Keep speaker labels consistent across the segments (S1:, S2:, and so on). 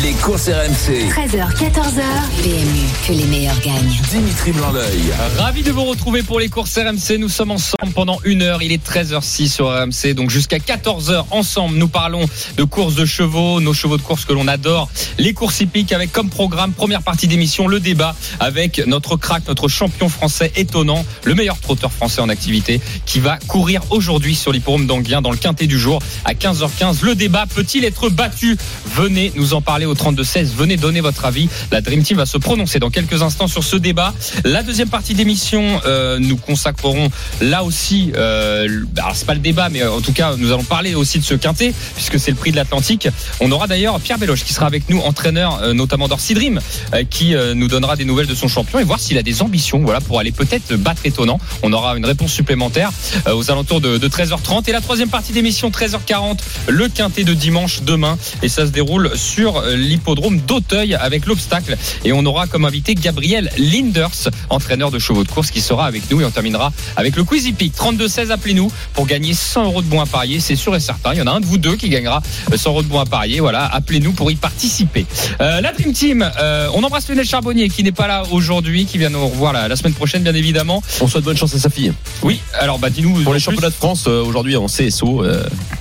S1: Les courses RMC.
S2: 13h, 14h. PMU, que les meilleurs gagnent.
S1: Dimitri Blanc-L'œil.
S3: Ravi de vous retrouver pour les courses RMC. Nous sommes ensemble pendant une heure. Il est 13h06 sur RMC. Donc jusqu'à 14h ensemble, nous parlons de courses de chevaux, nos chevaux de course que l'on adore. Les courses hippiques avec comme programme, première partie d'émission, le débat avec notre crack, notre champion français étonnant, le meilleur trotteur français en activité qui va courir aujourd'hui sur l'hippodrome d'Anguien dans le quintet du jour à 15h15. Le débat peut-il être battu? Venez nous en parler au 32-16. Venez donner votre avis. La Dream Team va se prononcer dans quelques instants sur ce débat. La deuxième partie d'émission, euh, nous consacrerons là aussi, euh, alors c'est pas le débat, mais en tout cas, nous allons parler aussi de ce quintet, puisque c'est le prix de l'Atlantique. On aura d'ailleurs Pierre Belloche qui sera avec nous, entraîneur euh, notamment d'Orsi Dream, euh, qui euh, nous donnera des nouvelles de son champion et voir s'il a des ambitions voilà, pour aller peut-être battre étonnant. On aura une réponse supplémentaire euh, aux alentours de, de 13h30. Et la troisième partie d'émission, 13h40, le quintet de dimanche demain. Et ça se déroule sur euh, l'hippodrome d'Auteuil avec l'obstacle. Et on aura comme invité Gabriel Linders, entraîneur de chevaux de course, qui sera avec nous. Et on terminera avec le Quizy Peak. 32-16, appelez-nous pour gagner 100 euros de bons à parier. C'est sûr et certain. Il y en a un de vous deux qui gagnera euh, 100 euros de bons à parier. Voilà, appelez-nous pour y participer. Euh, la Dream Team, euh, on embrasse Lionel Charbonnier qui n'est pas là aujourd'hui, qui vient nous revoir la, la semaine prochaine, bien évidemment.
S4: On souhaite bonne chance à sa fille.
S3: Oui, alors bah dis-nous.
S4: Pour les
S3: plus.
S4: championnats de France, euh, aujourd'hui en CSO,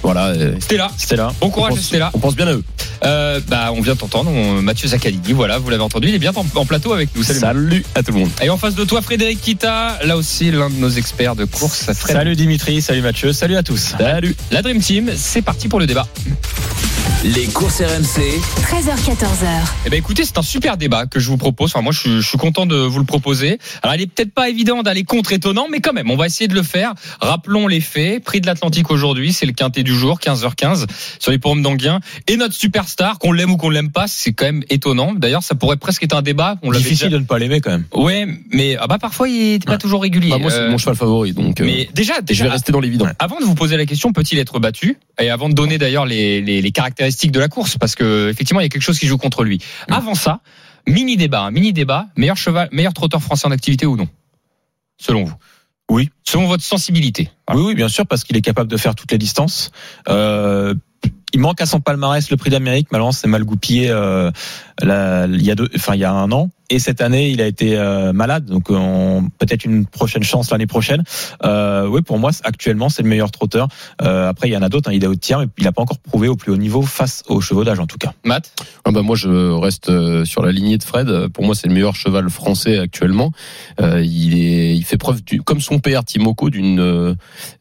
S4: voilà. euh,
S3: Stella.
S4: Stella.
S3: Bon courage,
S4: pense,
S3: Stella.
S4: On pense bien à eux.
S3: Euh, bah, on vient t'entendre, Mathieu Zaccanini, voilà, vous l'avez entendu, il est bien en, en plateau avec nous. Salut.
S4: Salut à tout le monde.
S3: Et en face de toi, Frédéric Kita, là aussi l'un de nos experts de course. Fred.
S5: Salut Dimitri, salut Mathieu, salut à tous.
S4: Salut.
S3: La Dream Team, c'est parti pour le débat.
S1: Les courses RMC.
S2: 13h, 14h.
S3: Eh ben écoutez, c'est un super débat que je vous propose. Enfin, moi, je suis, je suis content de vous le proposer. Alors, il est peut-être pas évident d'aller contre étonnant, mais quand même, on va essayer de le faire. Rappelons les faits. Prix de l'Atlantique aujourd'hui, c'est le quintet du jour, 15h15, sur les pommes d'Anguien. Et notre superstar, qu'on l'aime ou qu'on l'aime pas, c'est quand même étonnant. D'ailleurs, ça pourrait presque être un débat. On
S5: Difficile
S3: déjà-
S5: de ne pas l'aimer quand même.
S3: Ouais, mais ah bah parfois il était pas toujours régulier.
S4: Bah, moi, c'est
S3: Euh,
S4: mon cheval favori, donc. euh,
S3: mais déjà,
S4: et je
S3: déjà
S4: vais rester dans l'évident.
S3: avant de vous poser la question, peut-il être battu? Et avant de donner d'ailleurs les, les, les caractéristiques de la course, parce que effectivement il y a quelque chose qui joue contre lui. Avant ça, mini débat, un mini débat, meilleur cheval, meilleur trotteur français en activité ou non? Selon vous?
S5: Oui.
S3: Selon votre sensibilité.
S5: Oui, oui, bien sûr, parce qu'il est capable de faire toutes les distances. Euh, il manque à son palmarès le prix d'Amérique. Malheureusement, c'est mal goupillé euh, là, il y a deux, enfin il y a un an. Et cette année, il a été euh, malade, donc on- peut-être une prochaine chance l'année prochaine. Euh, oui, pour moi, c'est- actuellement, c'est le meilleur trotteur. Euh, après, il y en a d'autres. hein, il est au tiers, mais il n'a pas encore prouvé au plus haut niveau face aux chevaux d'âge, en tout cas.
S3: Matt?
S4: Ah bah moi, je reste euh, sur la lignée de Fred. Pour moi, c'est le meilleur cheval français actuellement. Euh, il est, il fait preuve, du, comme son père Timoko, d'une euh,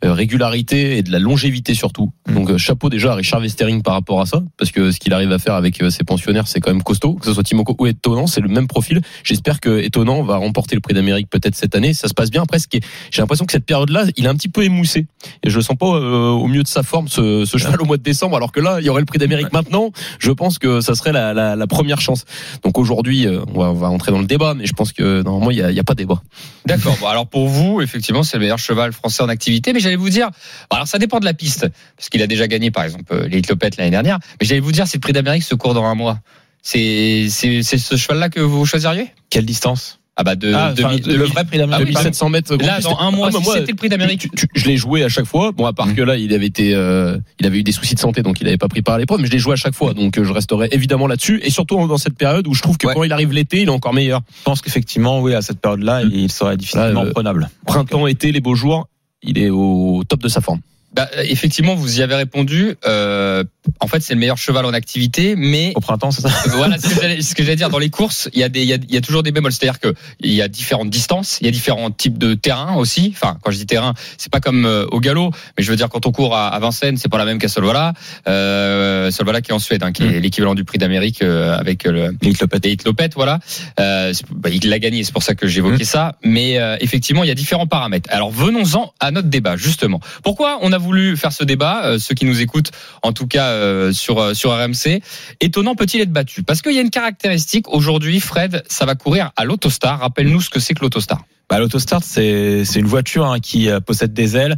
S4: régularité et de la longévité surtout.
S5: Mm.
S4: Donc euh, chapeau déjà à Richard Westering par rapport à ça, parce que ce qu'il arrive à faire avec euh, ses pensionnaires, c'est quand même costaud. Que ce soit Timoko ou Étonnant, c'est le même profil. J'espère que Étonnant va remporter le prix d'Amérique peut-être cette année. Ça se passe bien. Presque. J'ai l'impression que cette période-là, il est un petit peu émoussé. Et je le sens pas euh, au mieux de sa forme ce, ce cheval au mois de décembre. Alors que là, il y aurait le prix d'Amérique maintenant. Je pense que ça serait la, la, la première chance. Donc aujourd'hui, euh, on, va, on va entrer dans le débat, mais je pense que normalement il y a, il y a pas débat.
S3: D'accord. Bon, alors pour vous, effectivement, c'est le meilleur cheval français en activité. Mais j'allais vous dire, alors ça dépend de la piste, parce qu'il a déjà gagné, par exemple, euh, les Clopettes l'année dernière. Mais j'allais vous dire, si le prix d'Amérique se court dans un mois, c'est ce cheval-là que vous choisiriez?
S5: Quelle distance?
S3: Ah bah de,
S5: Ah,
S3: de-
S5: enfin,
S3: de-
S5: le vrai prix d'Amérique.
S3: Ah oui,
S4: 2700 mètres. gros,
S3: Là, dans
S4: c'était-
S3: un mois,
S4: Ah, bah,
S3: si
S4: moi,
S3: c'était le prix d'Amérique.
S4: je l'ai joué à chaque fois. Bon, à part
S3: Mhm.
S4: que là, il avait été, euh, il avait eu des soucis de santé, donc il n'avait pas pris part à l'épreuve. Mais je l'ai joué à chaque fois, donc euh, je resterai évidemment là-dessus. Et surtout dans cette période où je trouve que
S3: Ouais.
S4: quand il arrive l'été, il est encore meilleur.
S5: Je pense qu'effectivement, oui, à cette période-là,
S4: Mm.
S5: il serait difficilement
S4: Ah, euh,
S5: prenable.
S4: Printemps, été, les beaux jours, il est au top de sa forme.
S3: Bah, euh, effectivement, vous y avez répondu. Euh, en fait, c'est le meilleur cheval en activité, mais
S5: Au printemps, c'est ça
S3: voilà ce que j'allais- ce que j'allais dire. Dans les courses, il y a des, il y a, il y a toujours des bémols. C'est-à-dire que il y a différentes distances, il y a différents types de terrain aussi. Enfin, quand je dis terrain, c'est pas comme euh, au galop, mais je veux dire quand on court à, à Vincennes, c'est pas la même qu'à Solvala. Euh, Solvala qui est en Suède, hein, qui est l'équivalent du prix d'Amérique euh, avec le
S5: te le pète.
S3: des Hitlopet, voilà. Euh, bah, il l'a gagné, c'est pour ça que j'évoquais ça. Mais euh, effectivement, il y a différents paramètres. Alors venons-en à notre débat, justement. Pourquoi on a voulu faire ce débat euh, Ceux qui nous écoutent, en tout cas euh, sur euh, sur RMC, étonnant peut-il être battu? Parce qu'il y a une caractéristique aujourd'hui, Fred, ça va courir à l'Autostar. Rappelle-nous ce que c'est que l'Autostar.
S5: Bah, l'autostart, c'est une voiture hein, qui possède des ailes,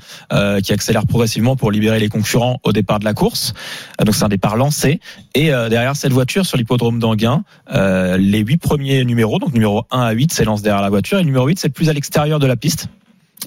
S5: qui accélère progressivement pour libérer les concurrents au départ de la course. Donc c'est un départ lancé. Et derrière cette voiture, sur l'hippodrome d'Anguin, les huit premiers numéros, donc numéro 1 à 8, s'élancent derrière la voiture. Et numéro 8, c'est plus à l'extérieur de la piste.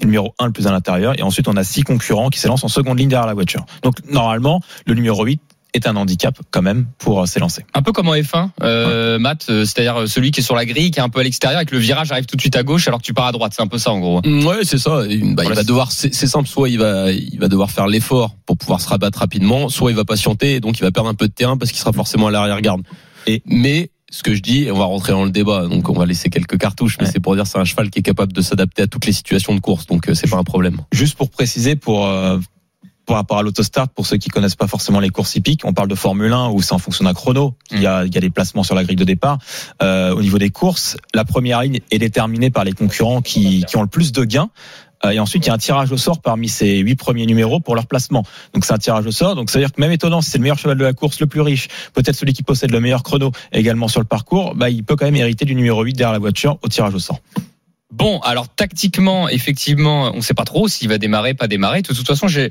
S5: Et le numéro 1 le plus à l'intérieur. Et ensuite, on a six concurrents qui s'élancent en seconde ligne derrière la voiture. Donc normalement, le numéro 8 est un handicap quand même pour euh, s'élancer.
S3: Un peu comme en F1, euh, Matt, euh, c'est-à-dire euh, celui qui est sur la grille, qui est un peu à l'extérieur, et que le virage arrive tout de suite à gauche alors que tu pars à droite. C'est un peu ça en gros.
S4: Mm, Ouais, c'est ça. Bah, il va
S3: c'est-
S4: devoir, c'est c'est simple, soit il va, il va devoir faire l'effort pour pouvoir se rabattre rapidement, soit il va patienter et donc il va perdre un peu de terrain parce qu'il sera forcément à l'arrière-garde.
S5: Et-
S4: mais ce que je dis, et on va rentrer dans le débat, donc on va laisser quelques cartouches, mais
S5: Ouais.
S4: c'est pour dire c'est un cheval qui est capable de s'adapter à toutes les situations de course, donc euh, c'est pas un problème.
S5: Juste pour préciser, pour euh, par rapport à l'autostart, pour ceux qui connaissent pas forcément les courses hippiques, on parle de Formule 1 où c'est en fonction d'un chrono. Il y a, il y a des placements sur la grille de départ. Euh, au niveau des courses, la première ligne est déterminée par les concurrents qui, qui ont le plus de gains. Euh, Et ensuite, il y a un tirage au sort parmi ces huit premiers numéros pour leur placement. Donc, c'est un tirage au sort. Donc, ça veut dire que même étonnant, si c'est le meilleur cheval de la course, le plus riche, peut-être celui qui possède le meilleur chrono également sur le parcours, bah, il peut quand même hériter du numéro 8 derrière la voiture au tirage au sort.
S3: Bon, alors tactiquement, effectivement, on ne sait pas trop s'il va démarrer, pas démarrer. De toute façon, j'ai,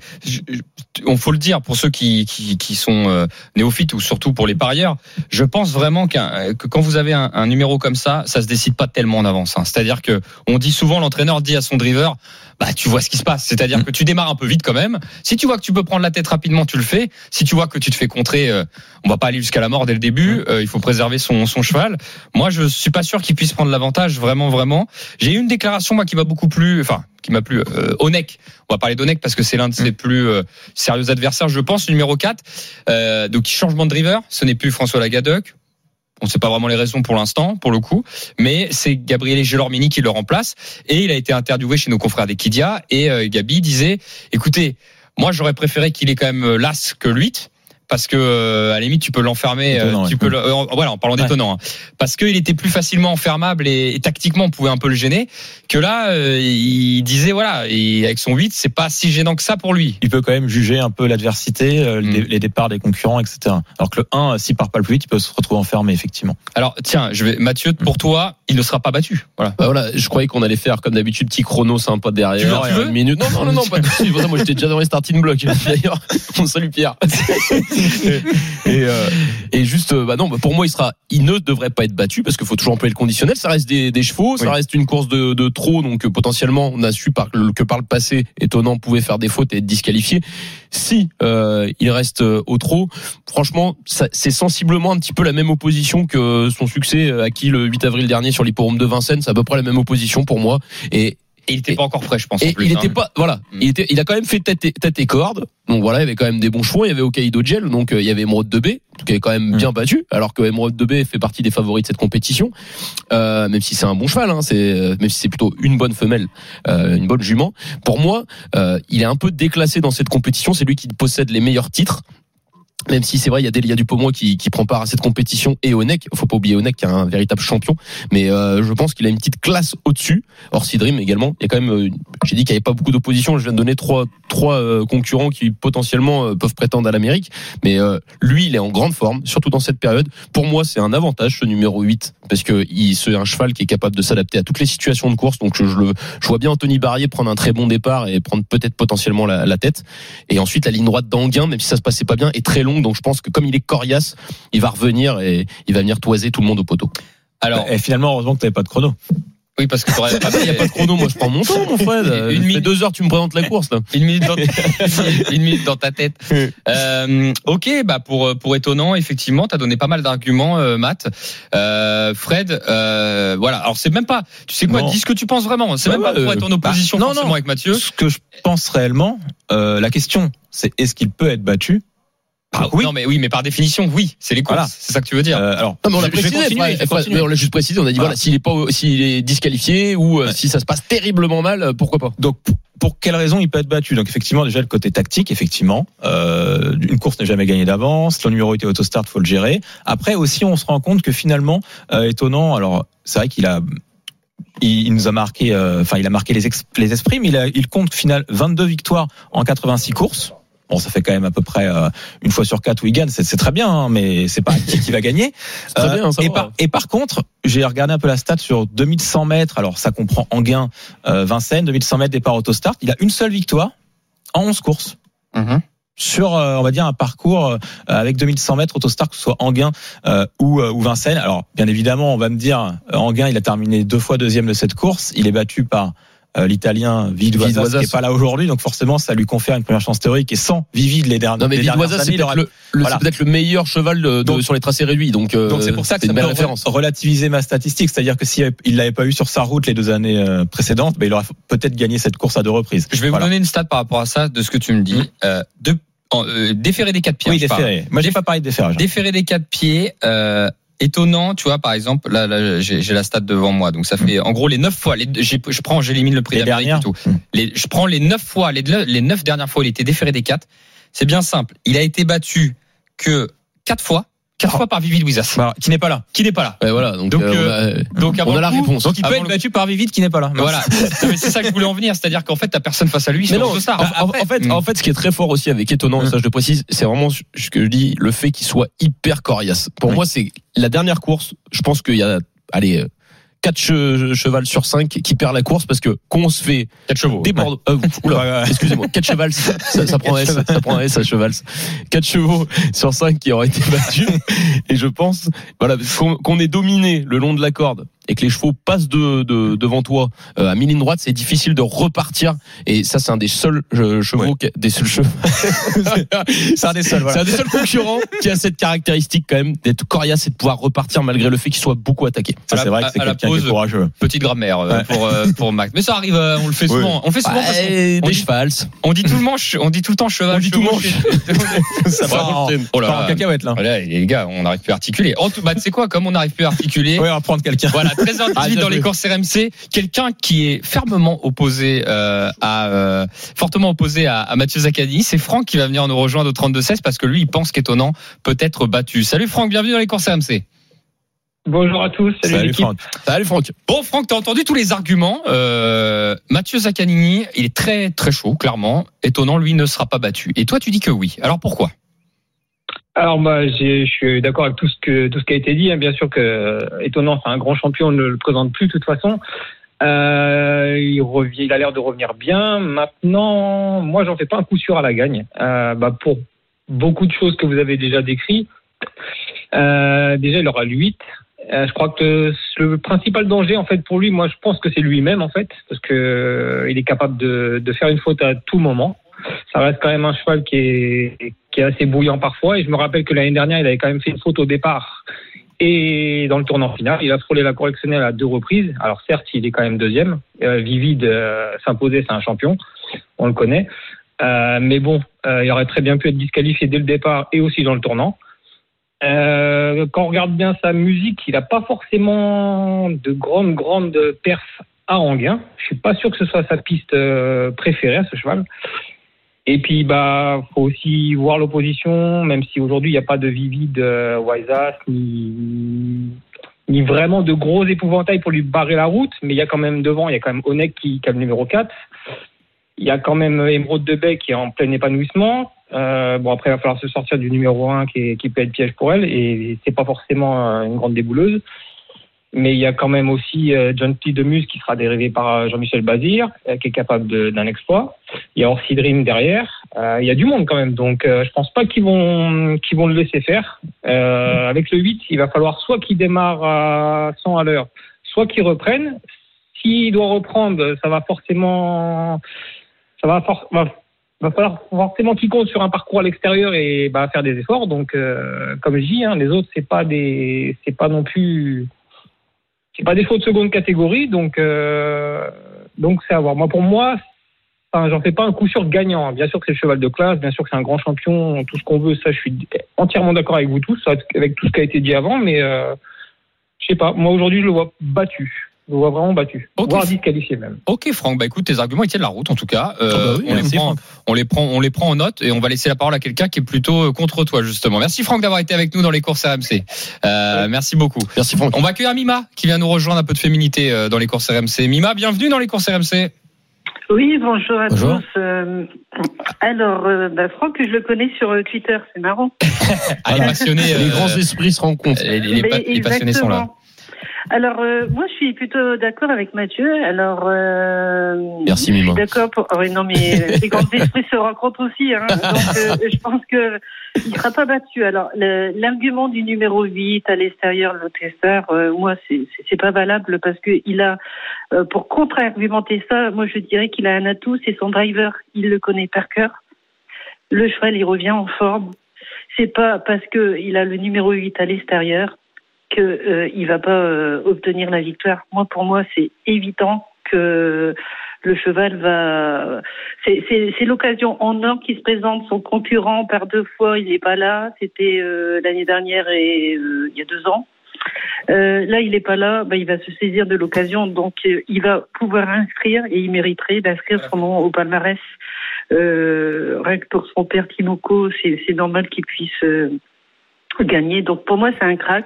S3: on faut le dire pour ceux qui, qui, qui sont euh, néophytes ou surtout pour les parieurs. Je pense vraiment qu'un, que quand vous avez un, un numéro comme ça, ça se décide pas tellement en avance. hein. C'est-à-dire que on dit souvent, l'entraîneur dit à son driver, bah tu vois ce qui se passe. C'est-à-dire que tu démarres un peu vite quand même. Si tu vois que tu peux prendre la tête rapidement, tu le fais. Si tu vois que tu te fais contrer, euh, on va pas aller jusqu'à la mort dès le début. Euh, il faut préserver son, son cheval. Moi, je suis pas sûr qu'il puisse prendre l'avantage, vraiment, vraiment. J'ai eu une déclaration moi qui m'a beaucoup plu, enfin qui m'a plu. Euh, Onek, on va parler d'Onek parce que c'est l'un de ses plus euh, sérieux adversaires, je pense, numéro 4. Euh, donc changement de driver, ce n'est plus François Lagadec. On ne sait pas vraiment les raisons pour l'instant, pour le coup, mais c'est Gabriel Gelormini qui le remplace et il a été interviewé chez nos confrères d'Equidia et euh, Gabi disait, écoutez, moi j'aurais préféré qu'il ait quand même euh, l'as que le 8 parce que euh, à la limite tu peux l'enfermer, euh, tu
S5: ouais.
S3: peux le- euh, voilà en parlant
S5: Ouais.
S3: d'étonnant, hein. parce qu'il était plus facilement enfermable et, et tactiquement on pouvait un peu le gêner que là euh, il disait voilà et avec son 8 c'est pas si gênant que ça pour lui.
S5: il peut quand même juger un peu l'adversité, euh,
S3: Mm.
S5: les, les départs des concurrents, etc. Alors que le 1, euh, s'il part pas le plus vite, il peut se retrouver enfermé, effectivement.
S3: Alors tiens, je vais Mathieu pour toi il ne sera pas battu. Voilà.
S4: Bah voilà, je croyais qu'on allait faire comme d'habitude petit chrono sympa derrière.
S3: Tu veux- tu veux
S4: une minute. Non, non, non, non, pas de suite. Moi, j'étais déjà dans les starting blocks. D'ailleurs, on salue Pierre. et, euh, et juste, euh, bah non, bah pour moi, il sera, il ne devrait pas être battu parce qu'il faut toujours employer le conditionnel. Ça reste des, des chevaux, ça reste une course de, de trop, donc euh, potentiellement, on a su par, que par le passé, étonnant, pouvait faire des fautes et être disqualifié. Si euh, il reste euh, au trop, franchement, c'est sensiblement un petit peu la même opposition que son succès acquis le 8 avril dernier sur l'hipporome de Vincennes. C'est à peu près la même opposition pour moi. Et
S3: Et il était
S4: Et-
S3: pas encore prêt je pense. en
S4: et
S3: plus,
S4: il
S3: hein.
S4: était pas, voilà, il était, il a quand même fait tête et, tête et corde. Donc voilà, il y avait quand même des bons chevaux. Il y avait Hokkaido Gel, donc euh, il y avait Emerald de B, qui est quand même
S5: Mm.
S4: bien battu, alors que Emerald de B fait partie des favoris de cette compétition. Euh, même si c'est un bon cheval, hein, c'est, euh, même si c'est plutôt une bonne femelle, euh, une bonne jument. Pour moi, euh, il est un peu déclassé dans cette compétition. C'est lui qui possède les meilleurs titres. Même si c'est vrai, il y a Delia Dupomois qui, qui prend part à cette compétition et Onek. Faut pas oublier Onek qui est un véritable champion. Mais euh, je pense qu'il a une petite classe au-dessus. Orsi Dream également. Il y a quand même, euh, j'ai dit qu'il n'y avait pas beaucoup d'opposition. Je viens de donner trois trois euh, concurrents qui potentiellement euh, peuvent prétendre à l'Amérique. Mais euh, lui, il est en grande forme, surtout dans cette période. Pour moi, c'est un avantage ce numéro 8 parce que il c'est un cheval qui est capable de s'adapter à toutes les situations de course. Donc je, je le je vois bien Anthony Barrier prendre un très bon départ et prendre peut-être potentiellement la, la tête. Et ensuite la ligne droite d'Anguin, même si ça se passait pas bien, est très longue. Donc je pense que comme il est coriace, il va revenir et il va venir toiser tout le monde au poteau.
S3: Alors
S5: Et finalement, heureusement que tu pas de chrono.
S3: oui parce que
S4: Ah bah, il y a pas de chrono, moi je prends mon temps, mon Fred.
S3: Une minute.
S4: deux heures, tu me présentes la course là.
S3: Une minute dans, une minute dans ta tête. Euh, ok, bah pour pour étonnant, effectivement, t'as donné pas mal d'arguments, euh, Matt. Euh, Fred, euh, voilà. Alors c'est même pas, tu sais quoi,
S5: Non.
S3: dis ce que tu penses vraiment. C'est même pas pour être en opposition
S5: bah, non,
S3: forcément
S5: non.
S3: avec Mathieu.
S5: Ce que je pense réellement, euh, la question, c'est est-ce qu'il peut être battu
S3: Ah,
S5: oui.
S3: Non mais oui, mais par définition, oui, c'est les courses.
S5: Voilà.
S3: C'est ça que tu veux dire.
S5: Euh, alors,
S4: Non, mais on l'a précisé,
S5: continuer,
S4: mais on l'a juste précisé, on a dit
S5: Voilà.
S4: voilà, s'il est pas, s'il est disqualifié ou euh,
S5: Ouais.
S4: si ça se passe terriblement mal, euh, pourquoi pas.
S5: Donc, pour- quelle raison il peut être battu? Donc, effectivement, déjà le côté tactique, effectivement, euh, une course n'est jamais gagnée d'avance. Le numéro 8 est autostart, faut le gérer. Après aussi, on se rend compte que finalement, euh, étonnant. Alors, c'est vrai qu'il a il, il nous a marqué, euh, enfin, il a marqué les, ex- les esprits, mais il, a, il compte final 22 victoires en 86 courses. Bon, ça fait quand même à peu près euh, une fois sur quatre où il gagne. C'est c'est très bien, hein, mais c'est pas qui qui va gagner.
S4: très
S5: Euh,
S4: bien, ça
S5: et,
S4: va.
S5: par, et par contre, j'ai regardé un peu la stat sur 2100 mètres. Alors, ça comprend Anguin, euh, Vincennes, 2100 mètres départ autostart. Il a une seule victoire en 11 courses
S3: Mhm.
S5: sur, euh, on va dire, un parcours euh, avec 2100 mètres autostart, que ce soit Anguin euh, ou, euh, ou Vincennes. Alors, bien évidemment, on va me dire, euh, Anguin, il a terminé deux fois deuxième de cette course. Il est battu par euh, l'Italien Vidoisas. qui est pas là aujourd'hui. Donc, forcément, ça lui confère une première chance théorique. Et sans Vivid les dernières
S4: Non mais
S5: les dernières
S4: Vidoisa c'est peut-être
S5: aura-
S4: le, le-
S5: Voilà.
S4: c'est peut-être le meilleur cheval de, de-
S5: Donc-
S4: sur les tracés réduits donc euh,
S5: Donc c'est pour ça que
S4: c'est
S5: ça
S4: belle référence.
S5: relativiser ma statistique, c'est-à-dire que s'il il l'avait pas eu sur sa route les deux années euh, précédentes, ben il aurait peut-être gagné cette course à deux reprises.
S3: Je vais
S5: Voilà.
S3: vous donner une stat par rapport à ça, de ce que tu me dis. De, euh, déféré des quatre pieds.
S5: Oui,
S3: parle.
S5: déféré. Moi, j'ai pas parlé de déférage.
S3: Déféré des quatre pieds, euh, étonnant, tu vois, par exemple, là, là j'ai la stat devant moi, donc ça fait en gros les neuf fois, les, je prends, j'élimine le prix d'Amérique et tout.
S5: Hmm.
S3: Les, je prends les neuf fois, les, les neuf dernières fois, il était déféré des quatre. C'est bien simple. Il a été battu que quatre fois, quatre
S5: Oh.
S3: fois par Vivi Louisas,
S5: Bah, qui n'est pas là.
S3: qui n'est pas là.
S4: Ouais, voilà donc,
S3: Donc,
S4: euh, on a-
S3: Donc avant
S4: on a la
S3: coup-
S4: réponse.
S5: Donc il peut
S3: Avant
S5: être battu par Vivid qui n'est pas là.
S3: Voilà. C'est ça que je voulais en venir, c'est-à-dire qu'en fait, t'as personne face à lui.
S4: Mais non,
S3: star.
S4: en, fait,
S3: Mm.
S4: en fait, ce qui est très fort aussi avec étonnant, et ça je le précise, c'est vraiment ce que je dis, le fait qu'il soit hyper coriace. Pour moi, c'est la dernière course. Je pense qu'il y a, allez, euh, quatre che- chevals sur cinq qui perd la course parce que quand on se fait
S3: Quatre chevaux.
S4: déborder, euh, oula,
S5: Ouais, ouais.
S4: excusez-moi, quatre chevals, ça, ça prend S, ça prend S à cheval. Quatre chevaux sur cinq qui auraient été battus. Et je pense, voilà, qu'on qu'on ait dominé le long de la corde et que les chevaux passent de, de- devant toi euh, à mi-ligne droite, c'est difficile de repartir. Et ça, c'est un des seuls euh, chevaux,
S5: Ouais.
S4: qui- des seuls chevaux.
S5: C'est un des seuls.
S4: C'est
S5: Voilà.
S4: un des seuls concurrents qui a cette caractéristique quand même d'être coriace et de pouvoir repartir malgré le fait qu'il soit beaucoup attaqué.
S5: Ça, c'est vrai que c'est
S3: à la
S5: quelqu'un qui est
S3: pause,
S5: courageux.
S3: Petite grammaire euh,
S5: Ouais.
S3: pour euh, pour Max. Mais ça arrive, euh, on le fait
S5: Oui.
S3: souvent. On le fait souvent parce qu'on-
S4: Ouais,
S3: on
S4: des
S3: dit-
S4: chevals.
S3: on dit tout le monde, on dit tout le temps cheval.
S4: On dit tout le
S3: chevaux,
S5: Ça
S3: part
S5: en,
S3: Oh là
S5: en cacahuète là.
S3: Voilà, les gars, on n'arrive plus à articuler. En tout, bah, tu sais quoi, comme on n'arrive plus à articuler.
S5: Oui, on va prendre quelqu'un.
S3: Voilà, 13h18
S4: Ah,
S3: dans les courses RMC, quelqu'un qui est fermement opposé euh, à euh, fortement opposé à, à Mathieu Zaccani, c'est Franck qui va venir nous rejoindre au 32 16 parce que lui il pense qu'étonnant peut être battu. Salut Franck, bienvenue dans les courses RMC.
S6: Bonjour à tous, salut.
S5: Franck.
S4: Salut Franck.
S3: Bon Franck, t'as entendu tous les arguments. Euh, Mathieu Zaccanini, il est très très chaud, clairement. Étonnant, lui ne sera pas battu. Et toi, tu dis que oui. Alors pourquoi?
S6: Alors j'ai- je suis d'accord avec tout ce que tout ce qui a été dit. hein. Bien sûr que euh, étonnant, c'est un grand champion, on ne le présente plus de toute façon. Euh, il revient, il a l'air de revenir bien. Maintenant, moi, j'en fais pas un coup sûr à la gagne. Euh, bah, pour beaucoup de choses que vous avez déjà décrites. Euh, déjà, il aura le 8. Euh, je crois que le principal danger, en fait, pour lui, moi, je pense que c'est lui-même, en fait, parce que euh, il est capable de, de faire une faute à tout moment. Ça reste quand même un cheval qui est, assez bouillant parfois. Et je me rappelle que l'année dernière, il avait quand même fait une faute au départ. Et dans le tournant final, il a frôlé la correctionnelle à deux reprises. Alors certes, il est quand même deuxième. Euh, Vivid euh, s'imposer, c'est un champion, on le connaît. Euh, mais bon, il aurait très bien pu être disqualifié dès le départ et aussi dans le tournant. Quand on regarde bien sa musique, il n'a pas forcément de grandes, grandes perfs à Anguin. Je suis pas sûr que ce soit sa piste préférée à ce cheval. Et puis, bah, faut aussi voir l'opposition, même si aujourd'hui il n'y a pas de vivide euh, Waisas, ni, vraiment de gros épouvantails pour lui barrer la route, mais il y a quand même devant, il y a quand même Onek qui, qui le numéro 4. Il y a quand même Émeraude de Bay qui est en plein épanouissement. Euh, bon, après, il va falloir se sortir du numéro 1 qui, qui peut être piège pour elle, et c'est pas forcément euh, une grande débouleuse. Mais il y a quand même aussi euh, John T. Demus qui sera dérivé par euh, Jean-Michel Bazir, euh, qui est capable d'un exploit. Il y a Orsi derrière. Il y a du monde quand même. Donc, euh, je pense pas qu'ils vont, qu'ils vont le laisser faire. Avec le 8, il va falloir soit qu'il démarre à 100 à l'heure, soit qu'il reprenne. S'il doit reprendre, ça va forcément, ça va, falloir forcément qu'il compte sur un parcours à l'extérieur et bah, faire des efforts. Donc, comme je dis, hein, les autres, c'est pas pas non plus, c'est pas des de seconde catégorie. Donc, euh, donc c'est à voir. Moi, pour moi, Enfin, j'en fais pas un coup sûr gagnant. Bien sûr que c'est le cheval de classe, bien sûr que c'est un grand champion, tout ce qu'on veut, ça, je suis entièrement d'accord avec vous tous, avec tout ce qui a été dit avant, mais euh, je sais pas. Moi aujourd'hui, je le vois battu. Le vois vraiment battu,
S3: Ok.
S6: voire disqualifié même.
S3: Ok Franck, bah écoute, tes arguments ils tiennent la route en tout cas. Euh,
S5: Ah bah oui,
S3: on, les
S5: merci,
S3: prend,
S5: Franck.
S3: on les prend, on les prend en note et on va laisser la parole à quelqu'un qui est plutôt euh, contre toi justement. Merci Franck d'avoir été avec nous dans les courses RMC. Euh, merci beaucoup.
S4: Merci Franck.
S3: On va accueillir Mima qui vient nous rejoindre un peu de féminité dans les courses RMC. Mima, bienvenue dans les courses RMC.
S7: Oui, bonjour à
S4: Bonjour.
S7: tous. Euh, alors, euh, bah, Franck, je le connais sur euh, Twitter, c'est marrant.
S3: Ah, les passionnés,
S4: Les grands esprits se rencontrent.
S3: les, les-
S7: Mais
S3: pa- les passionnés sont là.
S7: Alors, euh, moi, je suis plutôt d'accord avec Mathieu. Alors, euh,
S4: Merci,
S7: je suis d'accord. Pour... ah oui, non, mais les grands esprits se rencontrent aussi. Hein. Donc, euh, je pense que il sera pas battu. Alors, le- l'argument du numéro 8 à l'extérieur, le testeur, euh, moi, c'est pas valable parce que il a, euh, pour contre-argumenter ça, moi, je dirais qu'il a un atout, c'est son driver. Il le connaît par cœur. Le cheval, il revient en forme. C'est pas parce que il a le numéro 8 à l'extérieur que euh, il va pas euh, obtenir la victoire. Moi, pour moi, c'est évident que le cheval va. C'est l'occasion en or qui se présente. Son concurrent par deux fois, il n'est pas là. C'était euh, l'année dernière et euh, il y a deux ans. Euh, là, il n'est pas là. Ben, il va se saisir de l'occasion, donc euh, il va pouvoir inscrire et il mériterait d'inscrire son nom au palmarès. Rien que pour son père Timoko, c'est normal qu'il puisse. Gagner. Donc pour moi, c'est un crack.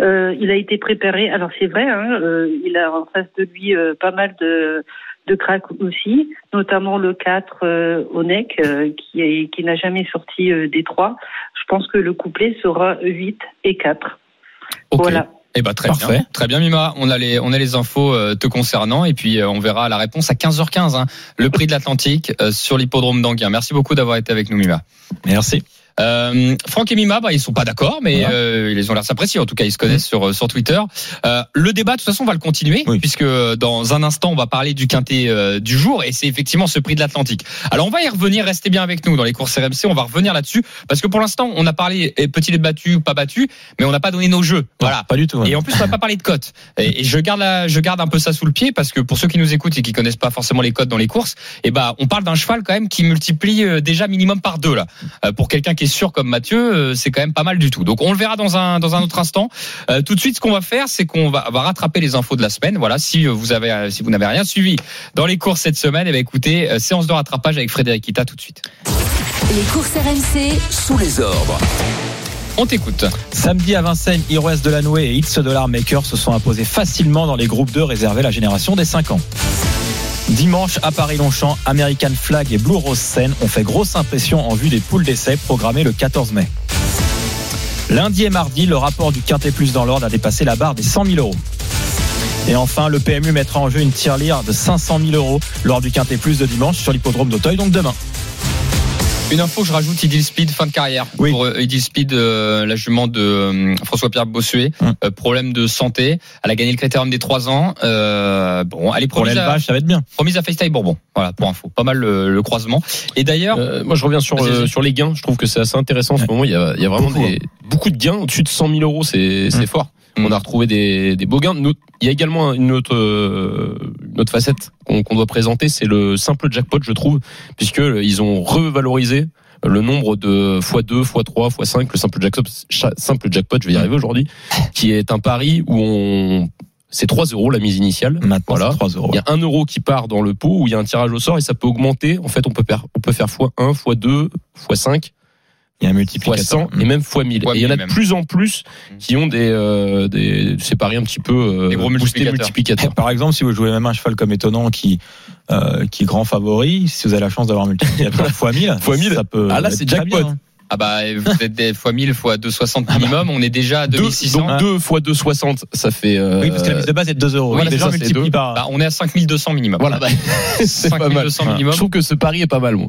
S7: Euh, il a été préparé. Alors c'est vrai, hein, euh, il a en face de lui euh, pas mal de, de cracks aussi, notamment le 4 euh, Onek, euh, qui, est- qui n'a jamais sorti euh, des trois. Je pense que le couplet sera 8 et 4.
S3: Ok.
S7: Voilà.
S3: Eh ben très
S5: Parfait.
S3: bien, très bien Mima. On a les on a les infos euh, te concernant et puis euh, on verra la réponse à 15h15. hein. le prix de l'Atlantique euh, sur l'hippodrome d'Anguin. Merci beaucoup d'avoir été avec nous Mima.
S5: Merci.
S3: Euh, Franck et Mima, bah, ils sont pas d'accord, mais
S5: Voilà.
S3: euh, ils ont l'air s'apprécier. En tout cas, ils se connaissent sur euh, sur Twitter. Euh, le débat, de toute façon, on va le continuer,
S5: Oui.
S3: puisque euh, dans un instant, on va parler du quintet euh, du jour, et c'est effectivement ce prix de l'Atlantique. Alors, on va y revenir. Restez bien avec nous dans les courses RMC. On va revenir là-dessus, parce que pour l'instant, on a parlé petit battu ou pas battu, mais on n'a pas donné nos jeux. Voilà.
S5: Pas du tout. hein.
S3: Et en plus, on va pas parler de cotes. Et, et je garde, la- je garde un peu ça sous le pied parce que pour ceux qui nous écoutent et qui connaissent pas forcément les cotes dans les courses, eh ben, on parle d'un cheval quand même qui multiplie déjà minimum par deux là. Pour quelqu'un qui est sûr comme Mathieu, euh, c'est quand même pas mal du tout. Donc on le verra dans un dans un autre instant. Euh, tout de suite, ce qu'on va faire, c'est qu'on va, va rattraper les infos de la semaine. Voilà, si euh, vous avez, si vous n'avez rien suivi dans les courses cette semaine, eh ben écoutez, euh, séance de rattrapage avec Frédéric Kita tout de suite.
S2: Les courses RMC,
S1: Sous les ordres.
S3: On t'écoute.
S5: Samedi à Vincennes, Heroes de la Nouée et It's Dollar Maker se sont imposés facilement dans les groupes 2 réservés à la génération des 5 ans. Dimanche à Paris-Longchamp, American Flag et Blue Rose Seine ont fait grosse impression en vue des poules d'essai programmées le 14 mai. Lundi et mardi, le rapport du Quintet Plus dans l'ordre a dépassé la barre des 100 000 euros. Et enfin, le PMU mettra en jeu une tirelire de 500 000 euros lors du Quintet Plus de dimanche sur l'hippodrome d'Auteuil, donc demain.
S3: Une info, je rajoute Idil Speed, fin de carrière.
S5: Oui.
S3: Pour euh, Idil Speed, euh, la jument de euh, François-Pierre Bossuet,
S5: Hum.
S3: euh, problème de santé. Elle a gagné le critérium des 3 ans. Euh, bon, elle est
S5: Pour
S3: promise à,
S5: l'élevage, ça va être bien.
S3: promise à FaceTime Bourbon. Voilà, pour info. Pas mal le, le croisement. Et d'ailleurs,
S4: Euh, moi, je reviens sur, euh, sur les gains. Je trouve que c'est assez intéressant en ce moment. Il y a, il y a vraiment
S5: Beaucoup,
S4: des, beaucoup de gains. Au-dessus de 100 000 euros, c'est c'est
S5: Mm.
S4: fort.
S3: Mm.
S4: On a retrouvé des, des beaux gains. Nous- Il y a également une autre, euh, une autre facette qu'on qu'on doit présenter, c'est le simple jackpot, je trouve, puisque ils ont revalorisé le nombre de x2, x3, x5, le simple jackpot, simple jackpot, je vais y arriver aujourd'hui, qui est un pari où on, c'est 3 euros la mise initiale.
S5: Maintenant,
S4: Voilà.
S5: c'est 3 euros.
S4: Il y a un euro qui part dans le pot où il y a un tirage au sort et ça peut augmenter. En fait, on peut faire, on peut faire x1, x2, x5,
S5: Il y a un
S4: x100
S5: multiplicateur.
S4: et même x1000.
S3: Fois
S4: Et il y en a de plus en plus
S3: Mm.
S4: qui ont des, euh, des, ces paris un petit peu euh,
S3: Des gros
S4: boostés
S3: multiplicateurs.
S4: multiplicateurs.
S5: Par exemple, si vous jouez même un cheval comme étonnant qui, euh, qui est grand favori, si vous avez la chance d'avoir un multiplicateur x 1000,
S4: Fois 1000.
S5: ça peut.
S4: Ah, là, c'est jackpot.
S5: bien, hein.
S3: Ah bah, vous êtes des fois 1000, fois 260 minimum. On est déjà à
S4: 2,
S3: 2600.
S4: donc 2 x 260, ça fait. euh,
S5: Oui, parce que la mise de base est de 2 euros.
S3: oui,
S5: Voilà, déjà
S4: c'est deux.
S5: par.
S3: Bah, on est à 5200 minimum.
S4: Voilà, bah, c'est pas mal.
S3: 5200 minimum.
S4: Je trouve que ce pari est pas mal, moi.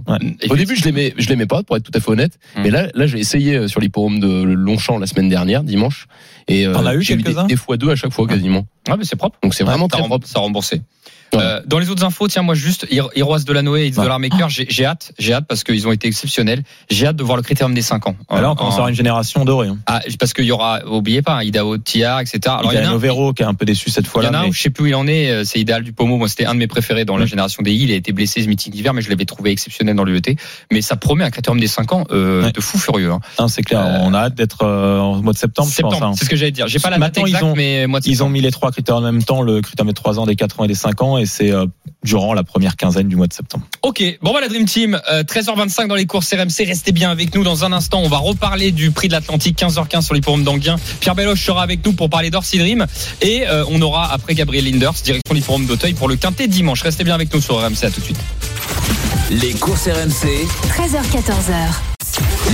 S4: Au début, je l'aimais, je l'aimais pas, pour être tout à fait honnête.
S3: Mm.
S4: Mais là, là, j'ai essayé euh, sur l'hippodrome de Longchamp la semaine dernière, dimanche. Et euh,
S5: T'en as eu
S4: j'ai eu des, des x2 à chaque fois, quasiment.
S3: Ah, mais c'est propre.
S4: Donc c'est vraiment
S3: ça,
S4: très propre.
S3: ça remboursé. Euh, dans les autres infos, tiens, moi juste, Heroes de la Noé et
S5: Ouais.
S3: Dollar Maker, j'ai hâte, j'ai hâte parce qu'ils ont été exceptionnels. J'ai hâte de voir le critérium des 5 ans.
S5: Ah, Là, on
S3: Euh,
S5: commence à avoir une génération dorée. Hein.
S3: Ah, parce qu'il y aura, oubliez pas, hein, Idaho, Tiar, etc. Alors,
S5: il y a
S3: un-
S5: Novero qui est un peu déçu cette
S3: il y
S5: fois-là.
S3: en a un
S5: mais-
S3: où je sais plus où il en est, euh, c'est Idéal du Pomo. Moi, c'était un de mes préférés dans la génération des îles. Il a été blessé ce meeting d'hiver, mais je l'avais trouvé exceptionnel dans l'UET. Mais ça promet un critérium des 5 ans euh,
S5: Ouais.
S3: de fou furieux. Hein.
S5: C'est clair.
S3: Euh,
S5: on a hâte d'être euh, en mois de septembre,
S3: Septembre,
S5: hein.
S3: c'est ce que j'allais dire. J'ai pas la date exacte,
S5: ont-
S3: mais mois de
S5: Ils ont mis les trois critères en même temps, le critère des 3 ans, des 4 ans et des 5 ans, et c'est euh, durant la première quinzaine du mois de septembre.
S3: Ok, bon voilà Dream Team, euh, 13h25 dans les courses RMC, restez bien avec nous dans un instant, on va reparler du prix de l'Atlantique, 15h15 sur l'hippodrome d'Anguin. Pierre Belloche sera avec nous pour parler d'Orsi Dream et euh, on aura après Gabriel Linders, direction l'hippodrome d'Auteuil pour le quintet dimanche. Restez bien avec nous sur RMC, à tout de suite.
S1: Les courses RMC,
S2: 13h14h.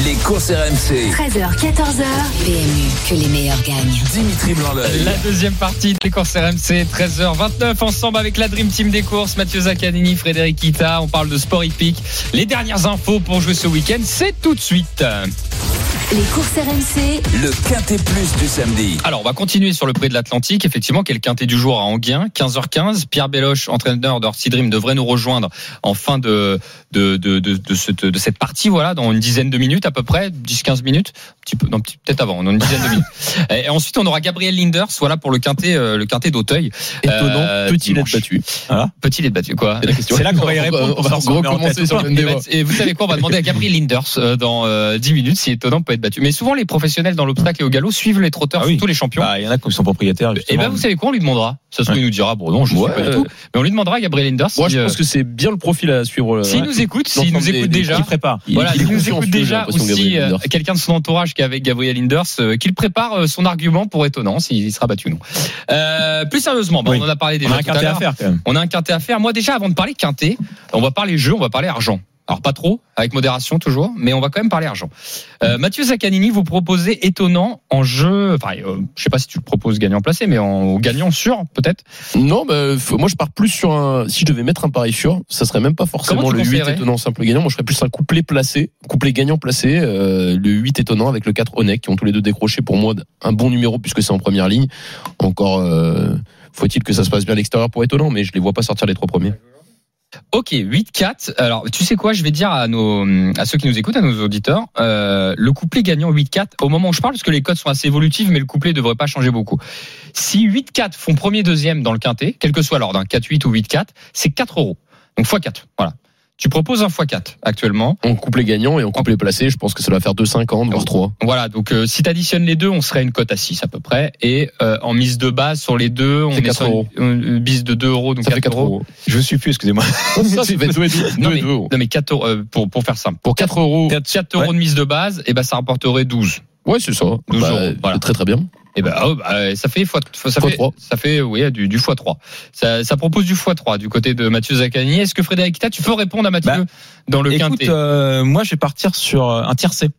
S1: Les courses RMC.
S2: 13h, 14h. PMU, que les meilleurs gagnent.
S1: Dimitri Blanc-L'œil.
S3: La deuxième partie des courses RMC, 13h29, ensemble avec la Dream Team des courses, Mathieu Zaccanini, Frédéric Kita. On parle de sport hippique. Les dernières infos pour jouer ce week-end, c'est tout de suite.
S2: Les courses RMC,
S1: Le quintet plus du samedi.
S3: Alors, on va continuer sur le prix de l'Atlantique. Effectivement, quel quintet du jour à Anguien, 15h15. Pierre Belloche, entraîneur d'Orsi Dream, devrait nous rejoindre en fin de, de, de, de, de cette, de cette partie, voilà, dans une dizaine de minutes à peu près, 10-15 minutes. Un petit peu, non, petit- peut-être avant, dans une dizaine de minutes. Et ensuite, on aura Gabriel Linders, voilà, pour le quintet, euh, le quintet d'Auteuil.
S4: Étonnant,
S3: Euh,
S4: peut-il être
S3: dimanche.
S4: battu
S3: Petit lait battu, quoi.
S4: C'est la question.
S5: C'est là qu'on va y répondre.
S4: On va recommencer sur le
S3: Et, bah, et vous savez quoi On va demander à Gabriel Linders euh, dans euh, 10 minutes si étonnant peut être battu. Mais souvent, les professionnels dans l'obstacle et au galop suivent les trotteurs,
S5: Ah oui.
S3: surtout les champions.
S5: Bah, Il y en a qui sont propriétaires.
S3: Et
S5: justement.
S3: ben vous savez quoi On lui demandera. Ça se trouve, il nous dira bon non, je ne
S4: Ouais,
S3: sais pas du
S4: euh,
S3: tout. Mais on lui demandera Gabriel Linders.
S4: Moi,
S3: si,
S4: je
S3: euh,
S4: pense que c'est bien le profil à suivre. euh,
S3: S'il nous écoute, s'il nous écoute déjà,
S5: qui prépare.
S4: Il-
S3: voilà,
S4: il
S3: nous écoute déjà,
S4: l'impression,
S3: ou si
S4: Gabriel
S3: euh, quelqu'un de son entourage qui est avec Gabriel Linders, euh, qu'il prépare euh, son argument pour étonnant, s'il sera battu ou non. Euh, plus sérieusement, bah, on en a parlé déjà
S5: On a un quintet à faire quand même.
S3: On a un quintet à faire. Moi déjà, avant de parler quintet, on va parler jeu, on va parler argent. Alors pas trop, avec modération toujours, mais on va quand même parler argent. Euh, Mathieu Zaccanini, vous proposez étonnant en jeu. Enfin, euh, je sais pas si tu le proposes gagnant placé, mais en gagnant sûr peut-être.
S4: Non, bah, faut- moi je pars plus sur un. Si je devais mettre un pari sûr, ça serait même pas forcément le 8
S3: conseillerais
S4: étonnant simple gagnant. Moi je serais plus un couplet placé, couplet gagnant placé, euh, le 8 étonnant avec le 4 Onek qui ont tous les deux décroché pour moi un bon numéro puisque c'est en première ligne. Encore euh, faut-il que ça se passe bien à l'extérieur pour étonnant, mais je les vois pas sortir les trois premiers.
S3: Ok, 8-4. Alors, tu sais quoi Je vais dire à nos, à ceux qui nous écoutent, à nos auditeurs, euh, le couplet gagnant 8-4. Au moment où je parle, parce que les codes sont assez évolutifs, mais le couplet devrait pas changer beaucoup. Si 8-4 font premier, deuxième dans le quintet, quel que soit l'ordre, hein, 4-8 ou 8-4, c'est 4 euros. Donc x4. Voilà. Tu proposes un x4 actuellement.
S4: En couplet gagnant et en couplet placé, je pense que ça va faire 2,50 voire 3.
S3: Voilà, donc euh, si tu additionnes les deux, on serait à une cote à 6 à peu près. Et euh, en mise de base sur les deux, on est
S4: 4
S3: sur une,
S4: euros.
S3: une mise de 2 euros, donc
S4: Ça fait 4
S3: euros.
S4: euros.
S5: Je ne suis plus, excusez-moi.
S4: Ça, ça fait 2 et 2.
S3: Non mais, non mais 4 euros, euh, pour, pour faire simple.
S4: Pour 4 euros.
S3: 4 euros de mise de base, et ben ça rapporterait 12.
S4: Ouais, c'est ça.
S3: 12
S4: Bah,
S3: euros, voilà.
S4: Très très bien.
S3: Et ben oh, bah, ça fait fois, ça
S4: Fois
S3: fait
S4: trois.
S3: ça fait oui du, du x3. Ça, ça propose du x3 du côté de Mathieu Zaccani. Est-ce que Frédéric Kita, tu peux répondre à Mathieu
S5: Bah,
S3: dans le
S5: Écoute,
S3: quintet
S5: euh, moi je vais partir sur euh, un tiercé.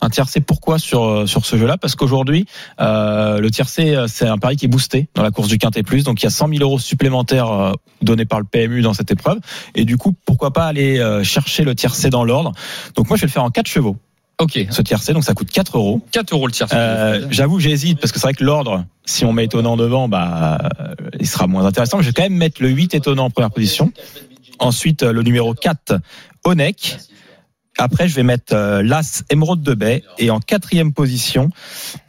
S5: Un tiercé, pourquoi sur euh, sur ce jeu-là? Parce qu'aujourd'hui, euh, le tiercé, c'est un pari qui est boosté dans la course du Quintet Plus. Donc il y a 100 000 euros supplémentaires donnés par le PMU dans cette épreuve. Et du coup, pourquoi pas aller chercher le tiercé dans l'ordre? Donc moi, je vais le faire en 4 chevaux,
S3: Ok,
S5: ce tiercé. Donc ça coûte 4 euros.
S3: 4 euros le tiers.
S5: Euh, J'avoue, j'hésite parce que c'est vrai que l'ordre, si on met étonnant devant, bah, euh, il sera moins intéressant. Mais je vais quand même mettre le 8 étonnant en première position. Ensuite, euh, le numéro 4, Onek. Après, je vais mettre euh, l'As Émeraude de Baie. Et en quatrième position,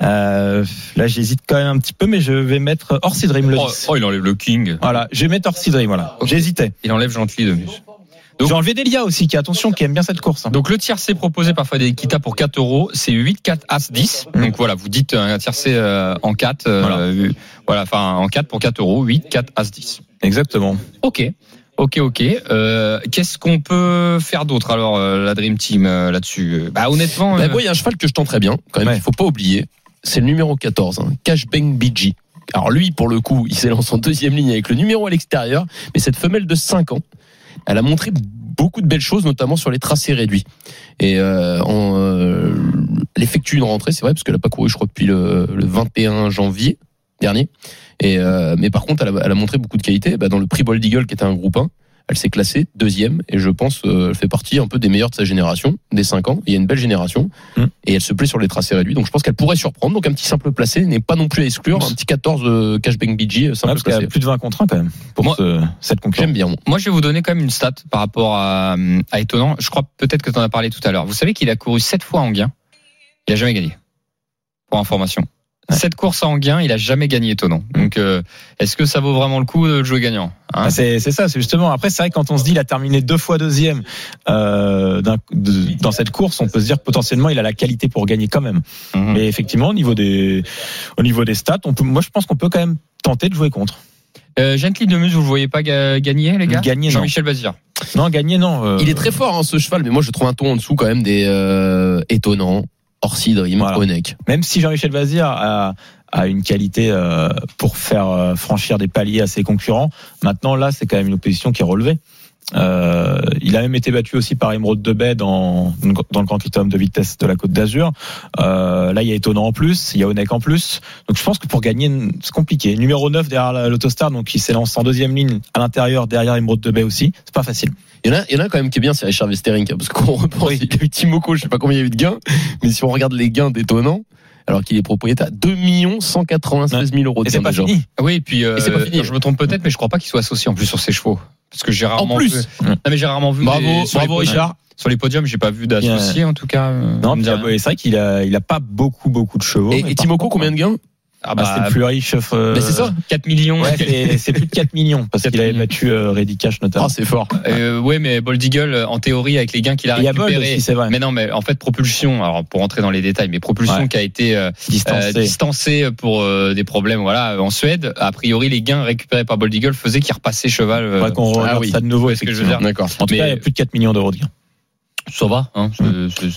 S5: euh, là, j'hésite quand même un petit peu, mais je vais mettre Orsi Dream, le
S3: oh,
S5: 10.
S3: oh, il enlève le King.
S5: Voilà, je vais mettre Orsi Dream, voilà. J'hésitais.
S3: Il enlève Gently de. Donc-
S5: J'ai enlevé Delia aussi, qui, attention, qui aime bien cette course. hein.
S3: Donc le tiercé proposé par Frédéric Kita pour 4 euros, c'est 8, 4, As, 10.
S5: Mm.
S3: Donc voilà, vous dites un tiercé euh, en 4. euh,
S5: Voilà.
S3: euh, voilà, enfin en 4 pour 4 euros, 8, 4, As, 10.
S5: Exactement.
S3: Ok. Ok, ok. Euh, Qu'est-ce qu'on peut faire d'autre alors euh, la Dream Team euh, là-dessus? Bah honnêtement,
S4: Bah,
S3: euh,
S4: moi, il y a un cheval que je tenterais bien, quand même,
S5: Ouais.
S4: faut pas oublier. C'est le numéro 14, hein, Cashbang BG. Alors lui, pour le coup, il s'est lancé en deuxième ligne avec le numéro à l'extérieur, mais cette femelle de 5 ans, elle a montré beaucoup de belles choses, notamment sur les tracés réduits. Et euh, euh, elle effectue une rentrée, c'est vrai, parce qu'elle n'a pas couru, je crois, depuis le, le 21 janvier dernier. Et euh, mais par contre, elle a, elle a montré beaucoup de qualité. Bah, dans le prix Bold Eagle, qui était un groupe 1, elle s'est classée deuxième, et je pense euh, elle fait partie un peu des meilleures de sa génération, des 5 ans. Il y a une belle génération,
S5: Mm.
S4: et elle se plaît sur les tracés réduits. Donc je pense qu'elle pourrait surprendre. Donc un petit simple placé n'est pas non plus à exclure. Un petit 14 euh, Cashbang BG,
S5: Ouais,
S4: simple
S5: parce qu'il y
S4: placé.
S5: a plus de 20 contre 1 quand même pour
S3: Moi-
S5: ce- cette concurrence.
S4: J'aime bien. moi.
S3: moi je vais vous donner quand même une stat par rapport à, à étonnant. Je crois peut-être que tu en as parlé tout à l'heure. Vous savez qu'il a couru 7 fois en gain. Il a jamais gagné. Pour information.
S5: Ouais.
S3: Cette course en gain, il a jamais gagné étonnant. Donc, euh, est-ce que ça vaut vraiment le coup de jouer gagnant hein
S5: Ah, c'est c'est ça, c'est justement. Après, c'est vrai que quand on se dit il a terminé deux fois deuxième euh, de- dans cette course, on peut se dire potentiellement il a la qualité pour gagner quand même.
S3: Mhm.
S5: Mais effectivement, au niveau des au niveau des stats, on peut, moi je pense qu'on peut quand même tenter de jouer contre.
S3: Euh, Gently de Muse, vous le voyez pas ga- gagner, les gars?
S5: Gagner, non.
S3: Jean-Michel Bazir.
S5: Non, gagné, non. euh,
S4: Il est très fort, hein, ce cheval, mais moi, je trouve un ton en dessous quand même des euh, étonnants. Orsi, Dream,
S5: Voilà.
S4: Onek.
S5: Même si Jean-Michel Vazir a, a une qualité euh, pour faire euh, franchir des paliers à ses concurrents, maintenant là, c'est quand même une opposition qui est relevée. Euh, il a même été battu aussi par Emeraude de Baie dans, dans le Grand Critérium de vitesse de la Côte d'Azur. Euh, là, il y a étonnant en plus, il y a Onek en plus. Donc je pense que pour gagner, c'est compliqué. Numéro 9 derrière l'Autostar, donc il s'élance en deuxième ligne à l'intérieur, derrière Emeraude de Baie aussi. C'est pas facile.
S4: Il y, en a, il y en a quand même qui est bien, c'est Richard Westering, parce qu'on repense, il y a eu Timoko, je sais pas combien il y a eu de gains, mais si on regarde les gains d'étonnants, alors qu'il est propriétaire à 2 196 000 euros de
S5: Et c'est pas
S4: déjà.
S5: fini.
S3: Oui, et puis euh,
S4: Et c'est pas fini.
S3: je me trompe peut-être, mais je crois pas qu'il soit associé en plus sur ses chevaux. Parce que j'ai rarement
S4: plus
S3: vu. Non, mais j'ai rarement vu.
S5: Bravo,
S3: des- sur les
S5: bravo
S3: podiums-
S5: Richard.
S3: Sur les podiums, j'ai pas vu d'associé en tout cas. euh,
S5: Non, euh, c'est vrai qu'il a, il a pas beaucoup, beaucoup de chevaux.
S4: Et, et Timoko, combien de gains
S3: Ah
S5: bah, c'est le plus riche. euh,
S4: Mais c'est ça
S3: 4 millions.
S5: Ouais, c'est plus de 4 millions parce
S3: 4
S5: qu'il avait battu euh, Reddy Cash notamment.
S4: Ah, c'est fort.
S3: Euh, ouais, mais Bold Eagle, euh, en théorie, avec les gains qu'il a récupérés.
S5: vrai.
S3: mais non, mais en fait, propulsion. Alors, pour rentrer dans les détails, mais propulsion
S5: Ouais.
S3: qui a été euh,
S5: distancé.
S3: euh, distancé pour euh, des problèmes, voilà, en Suède. A priori, les gains récupérés par Bold Eagle faisaient qu'il repassait cheval. euh,
S5: Faudrait qu'on regarde
S3: ah oui.
S5: ça de nouveau.
S3: C'est ce que je veux dire.
S4: D'accord.
S5: En tout
S3: Mais-
S5: cas, il y a plus de 4 millions d'euros de gains.
S3: Ça va, hein,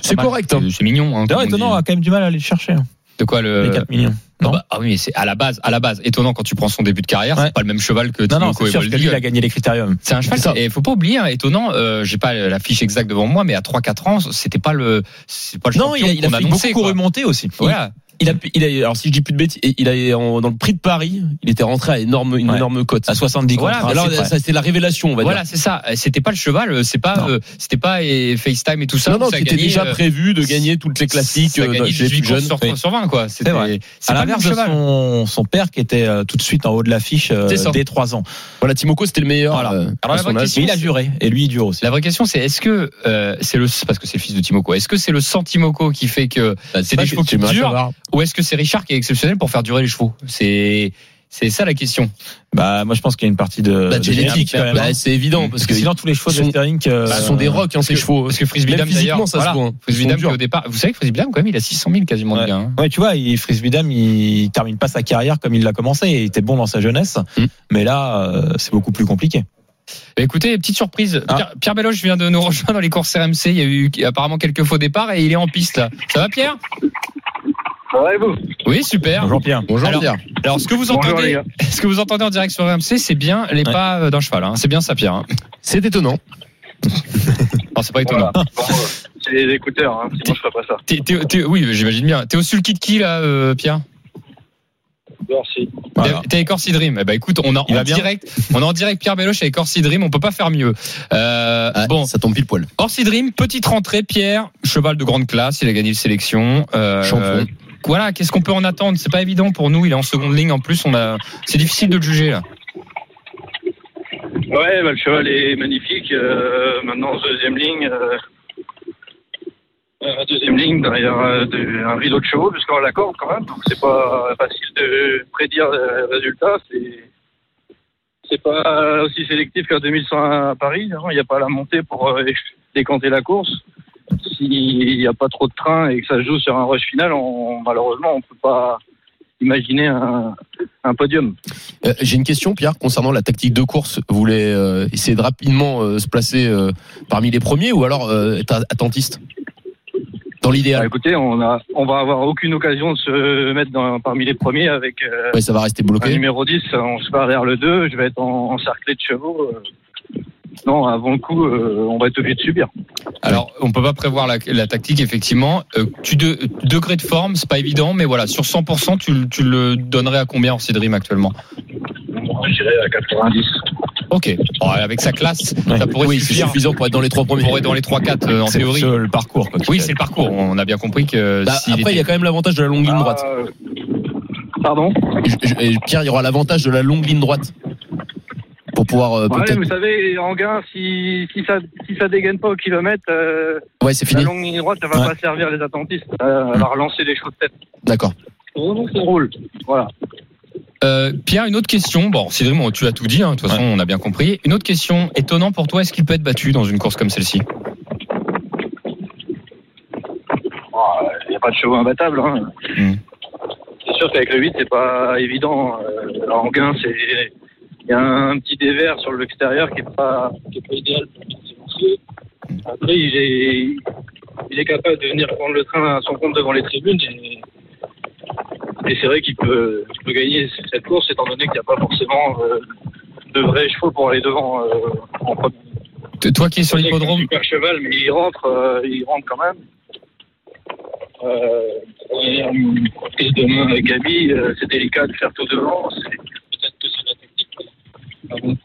S3: c'est-
S4: correct, hein.
S3: C'est- mignon. Hein,
S5: D'ailleurs,
S3: on
S5: étonnant, on
S3: dit.
S5: a quand même du mal à aller le chercher. hein,
S3: De quoi le
S5: Les 4 millions.
S3: Ah
S5: Non
S3: bah, ah oui, mais c'est à la base, à la base. Étonnant quand tu prends son début de carrière,
S5: Ouais.
S3: c'est pas le même cheval que
S5: Non, non, c'est sûr lui, il
S3: Eagle.
S5: a gagné les critériums.
S3: C'est un cheval. Et faut pas oublier, hein, étonnant. Euh, J'ai pas la fiche exacte devant moi, mais à 3-4 ans, c'était pas le, c'est pas le
S5: Non, il a, il a fait beaucoup
S3: quoi.
S5: remonter aussi.
S3: Voilà.
S4: Il a, il a, alors si je dis plus de bêtises, il a, en- dans le prix de Paris, il était rentré à énorme, une
S5: Ouais.
S4: énorme cote.
S5: À 70
S3: Voilà,
S5: contre
S4: Alors,
S5: c'est vrai.
S4: ça, c'était la révélation, on va
S3: Voilà,
S4: dire.
S3: c'est ça. C'était pas le cheval, euh, c'est pas, euh, c'était pas euh, FaceTime et tout ça.
S4: non, non, c'était
S3: gagné,
S4: déjà
S3: euh,
S4: prévu de gagner toutes les classiques
S3: Ça a
S4: euh,
S3: gagné
S4: chez les
S3: 18
S4: plus jeunes.
S3: sur,
S5: Oui.
S3: sur 20, quoi. C'était,
S5: vrai.
S3: c'est
S5: À l'inverse de son, son père qui était euh, tout de suite en haut de l'affiche euh, dès 3 ans.
S4: Voilà, Timoko, c'était le meilleur.
S5: Voilà.
S4: euh,
S3: Alors, la
S4: son
S3: vraie question,
S5: il a juré. Et lui, il dure aussi.
S3: La vraie question, c'est est-ce que euh, c'est le parce que c'est le fils de Timoko, est-ce que c'est le sang Timoko qui fait que
S4: Bah,
S3: c'est des chevaux qui durent. Ou est-ce que c'est Richard qui est exceptionnel pour faire durer les chevaux? C'est c'est ça la question.
S5: Bah, moi, je pense qu'il y a une partie de,
S4: Bah,
S5: de
S4: génétique, bah,
S5: hein.
S4: c'est évident parce que
S5: que sinon, tous les chevaux de
S4: sont-
S5: Westering, euh,
S4: ce sont des rocks, hein, ces chevaux.
S3: Parce que Frisbee Dam
S4: physiquement,
S3: d'ailleurs,
S4: ça
S3: voilà,
S4: se voit. hein.
S3: Frisbee
S4: Ils sont
S3: Dam au départ, vous savez que Frisbee Dam quand même, il a 600 000 quasiment de
S5: Ouais.
S3: gains. hein.
S5: Ouais, tu vois, il, Frisbee Dam, il termine pas sa carrière comme il l'a commencé. Il était bon dans sa jeunesse,
S4: Mm.
S5: mais là, euh, c'est beaucoup plus compliqué.
S3: Bah, écoutez, petite surprise.
S5: Ah.
S3: Pierre, Pierre Belloche vient de nous rejoindre dans les courses RMC. Il y a eu apparemment quelques faux départs et il est en piste là. Ça va Pierre?
S8: Ça va et vous
S3: Oui, super.
S5: Bonjour Pierre.
S4: Bonjour,
S3: Alors,
S4: Pierre.
S3: Alors ce que vous
S8: Bonjour,
S3: entendez,
S8: gars.
S3: ce que vous entendez en direct sur RMC, c'est bien les
S5: Ouais.
S3: pas euh, d'un cheval. hein. C'est bien ça, Pierre. hein.
S4: C'est étonnant.
S3: Non, c'est pas étonnant.
S8: Voilà. Bon, euh, c'est les écouteurs, hein, sinon je ferais pas ça.
S3: T'es- t'es- t'es- oui, j'imagine bien. T'es au sulky de qui là, euh, Pierre?
S8: Merci.
S5: Voilà.
S3: T'es- avec Orsi Dream. Eh ben écoute, on est en direct. On est en direct Pierre Belloche avec Orsi Dream. On peut pas faire mieux. Euh,
S4: Ah,
S3: bon,
S4: ça tombe pile poil.
S3: Orsi Dream, petite rentrée. Pierre, cheval de grande classe. Il a gagné le sélection. Euh,
S4: Champion.
S3: Voilà, qu'est-ce qu'on peut en attendre? C'est pas évident pour nous. Il est en seconde ligne en plus. On a, c'est difficile de le juger là.
S8: Ouais, bah, le cheval est magnifique. Euh, maintenant, deuxième ligne. Euh, euh, deuxième ligne derrière de- un rideau de chevaux, puisqu'on la corde quand même. Donc, c'est pas facile de prédire le résultat. C'est. C'est pas aussi sélectif qu'à 2100 à Paris. hein. Il n'y a pas la montée pour décanter la course. S'il n'y a pas trop de train et que ça se joue sur un rush final, on, malheureusement, on peut pas imaginer un, un podium.
S4: Euh, J'ai une question, Pierre, concernant la tactique de course. Vous voulez euh, essayer de rapidement euh, se placer parmi les premiers ou alors être attentiste? Dans
S8: Bah,
S4: l'idéal.
S8: écoutez, on a, on va avoir aucune occasion de se mettre dans, parmi les premiers avec euh,
S4: Ouais, ça va rester
S8: un
S4: bloqué.
S8: numéro 10. On se part derrière le 2. Je vais être en, encerclé de chevaux. euh. Non, avant le coup, euh, on va être obligé de subir.
S3: Alors, on peut pas prévoir la, la tactique, effectivement. Euh, tu de, degré de forme, c'est pas évident, mais voilà, sur 100%, tu, le- tu le donnerais à combien Orsi Dream actuellement?
S8: Moi, je dirais à 90.
S3: Ok. Bon, avec sa classe,
S5: Ouais.
S3: ça pourrait
S4: Oui,
S3: suffire
S4: suffisant pour être dans les trois premiers.
S3: pour être dans les 3-4 euh, en théorie.
S5: c'est le parcours.
S3: Oui, c'est le parcours. On a bien compris que
S4: Bah, après, il y a quand même l'avantage de la longue ligne droite.
S8: Euh, Pardon?
S4: Pierre, il y aura l'avantage de la longue ligne droite pour pouvoir euh,
S8: Ouais,
S4: peut-être.
S8: vous savez, en gain, si, si, ça, si ça dégaine pas au kilomètre, euh,
S4: Ouais, c'est
S8: la
S4: fini.
S8: longue ligne droite, ça va
S5: Ouais.
S8: pas servir les attentistes. Euh, elle va relancer les de tête.
S4: D'accord.
S8: Vraiment, ça roule. Voilà.
S3: Euh, Pierre, une autre question. Bon, Dream, on- tu as tout dit. hein, de toute façon, on a bien compris. Une autre question. Étonnant pour toi, est-ce qu'il peut être battu dans une course comme celle-ci?
S8: Il n'y a pas de chevaux imbattables. Hein.
S3: Mm.
S8: C'est sûr qu'avec le 8, c'est pas évident. Euh, en gain, c'est. Il
S6: y a un, petit dévers sur l'extérieur qui est pas, qui est pas idéal pour. Après, il est, il est capable de venir prendre le train à son compte devant les tribunes et, et c'est vrai qu'il peut, il peut gagner cette course étant donné qu'il n'y a pas forcément euh, de vrais chevaux pour aller devant euh, en premier.
S3: Toi qui es sur l'hippodrome,
S6: super cheval, mais il rentre, euh, il rentre quand même. Euh, et, et demain avec Gabi, c'est délicat de faire tout devant. C'est- Peut-être que c'est la technique.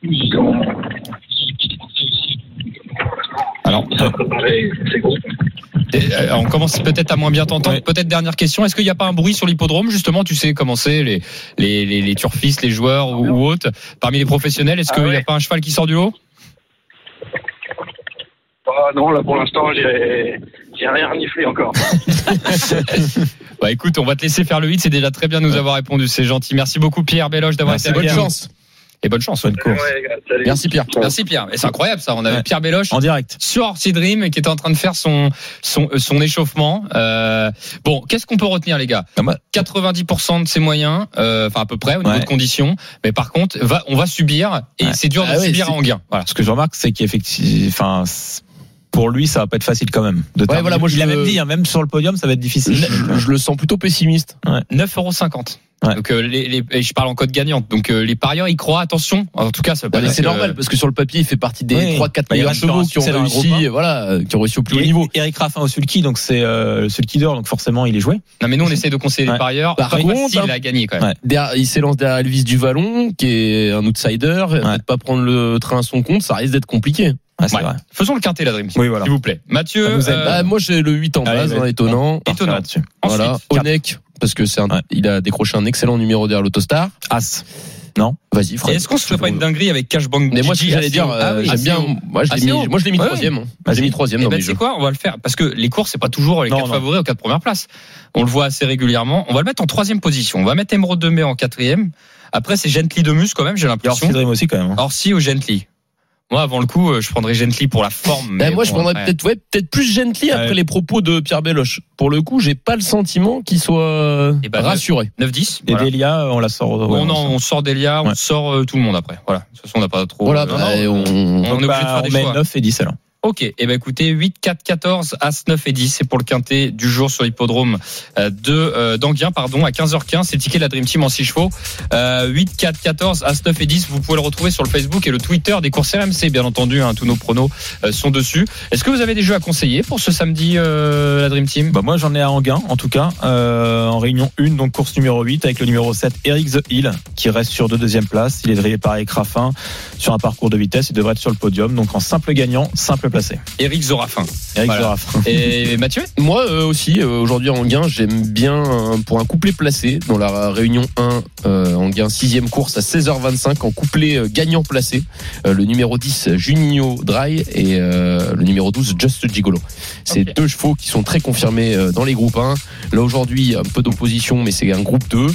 S6: Ils ont.
S5: Alors,
S3: euh, on commence peut-être à moins bien t'entendre.
S5: Ouais.
S3: Peut-être dernière question. Est-ce qu'il n'y a pas un bruit sur l'hippodrome justement Tu sais comment c'est les, les, les, les turfistes, les joueurs ou, ou autres parmi les professionnels? Est-ce
S6: Ah
S3: qu'il n'y a pas un cheval qui sort du lot
S6: Ah non, là pour l'instant, j'ai j'ai rien reniflé encore.
S3: Bah écoute, on va te laisser faire le 8. C'est déjà très bien de nous avoir répondu. C'est gentil. Merci beaucoup Pierre Beloche d'avoir été avec
S4: Bonne chance.
S3: Et bonne chance.
S5: bonne course.
S6: Ouais.
S4: Merci Pierre.
S3: Merci Pierre. Et c'est incroyable ça. On avait
S5: Ouais.
S3: Pierre Beloche
S5: En direct.
S3: sur Orsi Dream qui était en train de faire son son, euh, son échauffement. Euh, bon, qu'est-ce qu'on peut retenir les gars?
S5: Ah, moi-
S3: 90% de ses moyens, euh, enfin à peu près au niveau
S5: Ouais.
S3: de conditions. Mais par contre, va, on va subir et
S5: Ouais.
S3: c'est dur de
S4: Ah
S3: subir à
S4: c'est-
S3: Anguin. Voilà.
S5: Ce que je remarque, c'est qu'effectivement, enfin, pour lui, ça va pas être facile quand même. De terminer.
S4: voilà, moi, je
S5: il a
S4: le-
S5: même dit, hein, même sur le podium, ça va être difficile.
S4: Je, je le sens plutôt pessimiste.
S3: 9,50
S5: Ouais.
S3: Donc euh, les, les, et je parle en code gagnante. Donc euh, les parieurs y croient. Attention. En tout cas, ça
S4: Bah, c'est
S3: que-
S4: normal parce que sur le papier, il fait partie des
S5: Oui.
S4: 3-4
S5: Bah, il
S4: meilleurs chevaux qui ont réussi, voilà, euh, qui ont réussi au plus haut niveau.
S5: Eric Raffin au sulky, donc c'est euh, le sulky d'or, donc forcément il est joué.
S3: Non mais nous on essaie de conseiller les
S5: Ouais.
S3: parieurs.
S4: Par contre,
S3: facile
S4: hein.
S3: à gagner quand même.
S5: Ouais.
S4: Derrière- il s'élance derrière Elvis du Vallon, qui est un outsider. Peut-être pas prendre le train à son compte, ça risque d'être compliqué.
S5: Ouais, c'est
S3: Ouais.
S5: vrai.
S3: Faisons le quintet la Dream Team,
S5: Oui, voilà.
S3: s'il vous plaît. Mathieu, euh,
S4: Bah, moi, j'ai le 8 en base,
S5: vas-y.
S4: hein, étonnant.
S3: Étonnant.
S5: là-dessus.
S4: Voilà.
S3: ensuite,
S4: Onek, parce que c'est un,
S5: Ouais.
S4: il a décroché un excellent numéro derrière l'autostar.
S5: As.
S4: Vas-y,
S3: Et
S4: Fred.
S3: est-ce qu'on se fait pas une dinguerie avec Cashbank
S4: Mais moi, ce que
S3: Gigi
S4: j'allais dire, euh,
S3: Ah oui,
S4: j'aime
S3: assez
S4: bien. Moi, je l'ai mis, moi, je l'ai mis troisième.
S5: Vas-y.
S4: J'ai mis troisième dans
S3: ben,
S4: mes
S3: tu sais
S4: jeux.
S3: quoi On va le faire? Parce que les courses c'est pas toujours les
S5: Non,
S3: quatre
S5: non.
S3: favoris aux quatre premières places. On le voit assez régulièrement. On va le mettre en troisième position. On va mettre Emerald de Mai en quatrième. Après c'est Gently de Mus quand même. J'ai
S5: Et
S3: l'impression.
S5: Orsi Dream aussi quand même. hein.
S3: Orsi ou Gently? Moi avant le coup, euh, je prendrais Gently pour la forme.
S4: Ben,
S3: mais
S4: moi, je prendrais
S3: après-
S4: peut-être, ouais, peut-être plus gently après les propos de Pierre Beloche. Pour le coup, j'ai pas le sentiment qu'il soit
S3: Eh ben,
S4: rassuré.
S3: 9-10.
S5: Et
S3: voilà.
S5: Delia, on la sort. ouais,
S3: on,
S5: on
S3: en- on sort Delia, on sort euh, tout le monde après. Voilà. De toute façon, on n'a pas trop.
S4: Voilà,
S3: euh,
S4: bah,
S3: non,
S4: on,
S3: on est obligé de
S5: Bah,
S3: faire
S5: on
S3: des
S5: met
S3: choix.
S5: 9 et 10 alors.
S3: Ok, et eh ben écoutez, 8, 4, 14, As 9 et 10, c'est pour le quintet du jour sur l'hippodrome euh, de euh, pardon, à 15h15, c'est ticket de la Dream Team en 6 chevaux. Euh, 8, 4, 14, As 9 et 10, vous pouvez le retrouver sur le Facebook et le Twitter des courses RMC, bien entendu, hein, tous nos pronos euh, sont dessus. Est-ce que vous avez des jeux à conseiller pour ce samedi, la Dream Team?
S5: Bah moi j'en ai à Anguin en tout cas en réunion 1 donc course numéro 8 avec le numéro 7 Eric The Hill qui reste sur deux deuxième place il est drivé par Eric Raffin sur un parcours de vitesse il devrait être sur le podium donc en simple gagnant simple placé
S3: Eric Zorafin.
S5: Eric
S3: Voilà.
S5: The Raffin
S3: Et Mathieu?
S4: Moi euh, aussi, euh, aujourd'hui en gain, j'aime bien euh, pour un couplet placé dans la réunion 1 euh, en gain sixième course à 16h25 en couplet gagnant placé. le numéro 10 Juninho Dry et le numéro 12 Just Gigolo. C'est deux chevaux qui sont très confirmés dans les groupes 1. Là aujourd'hui, un peu d'opposition, mais c'est un groupe 2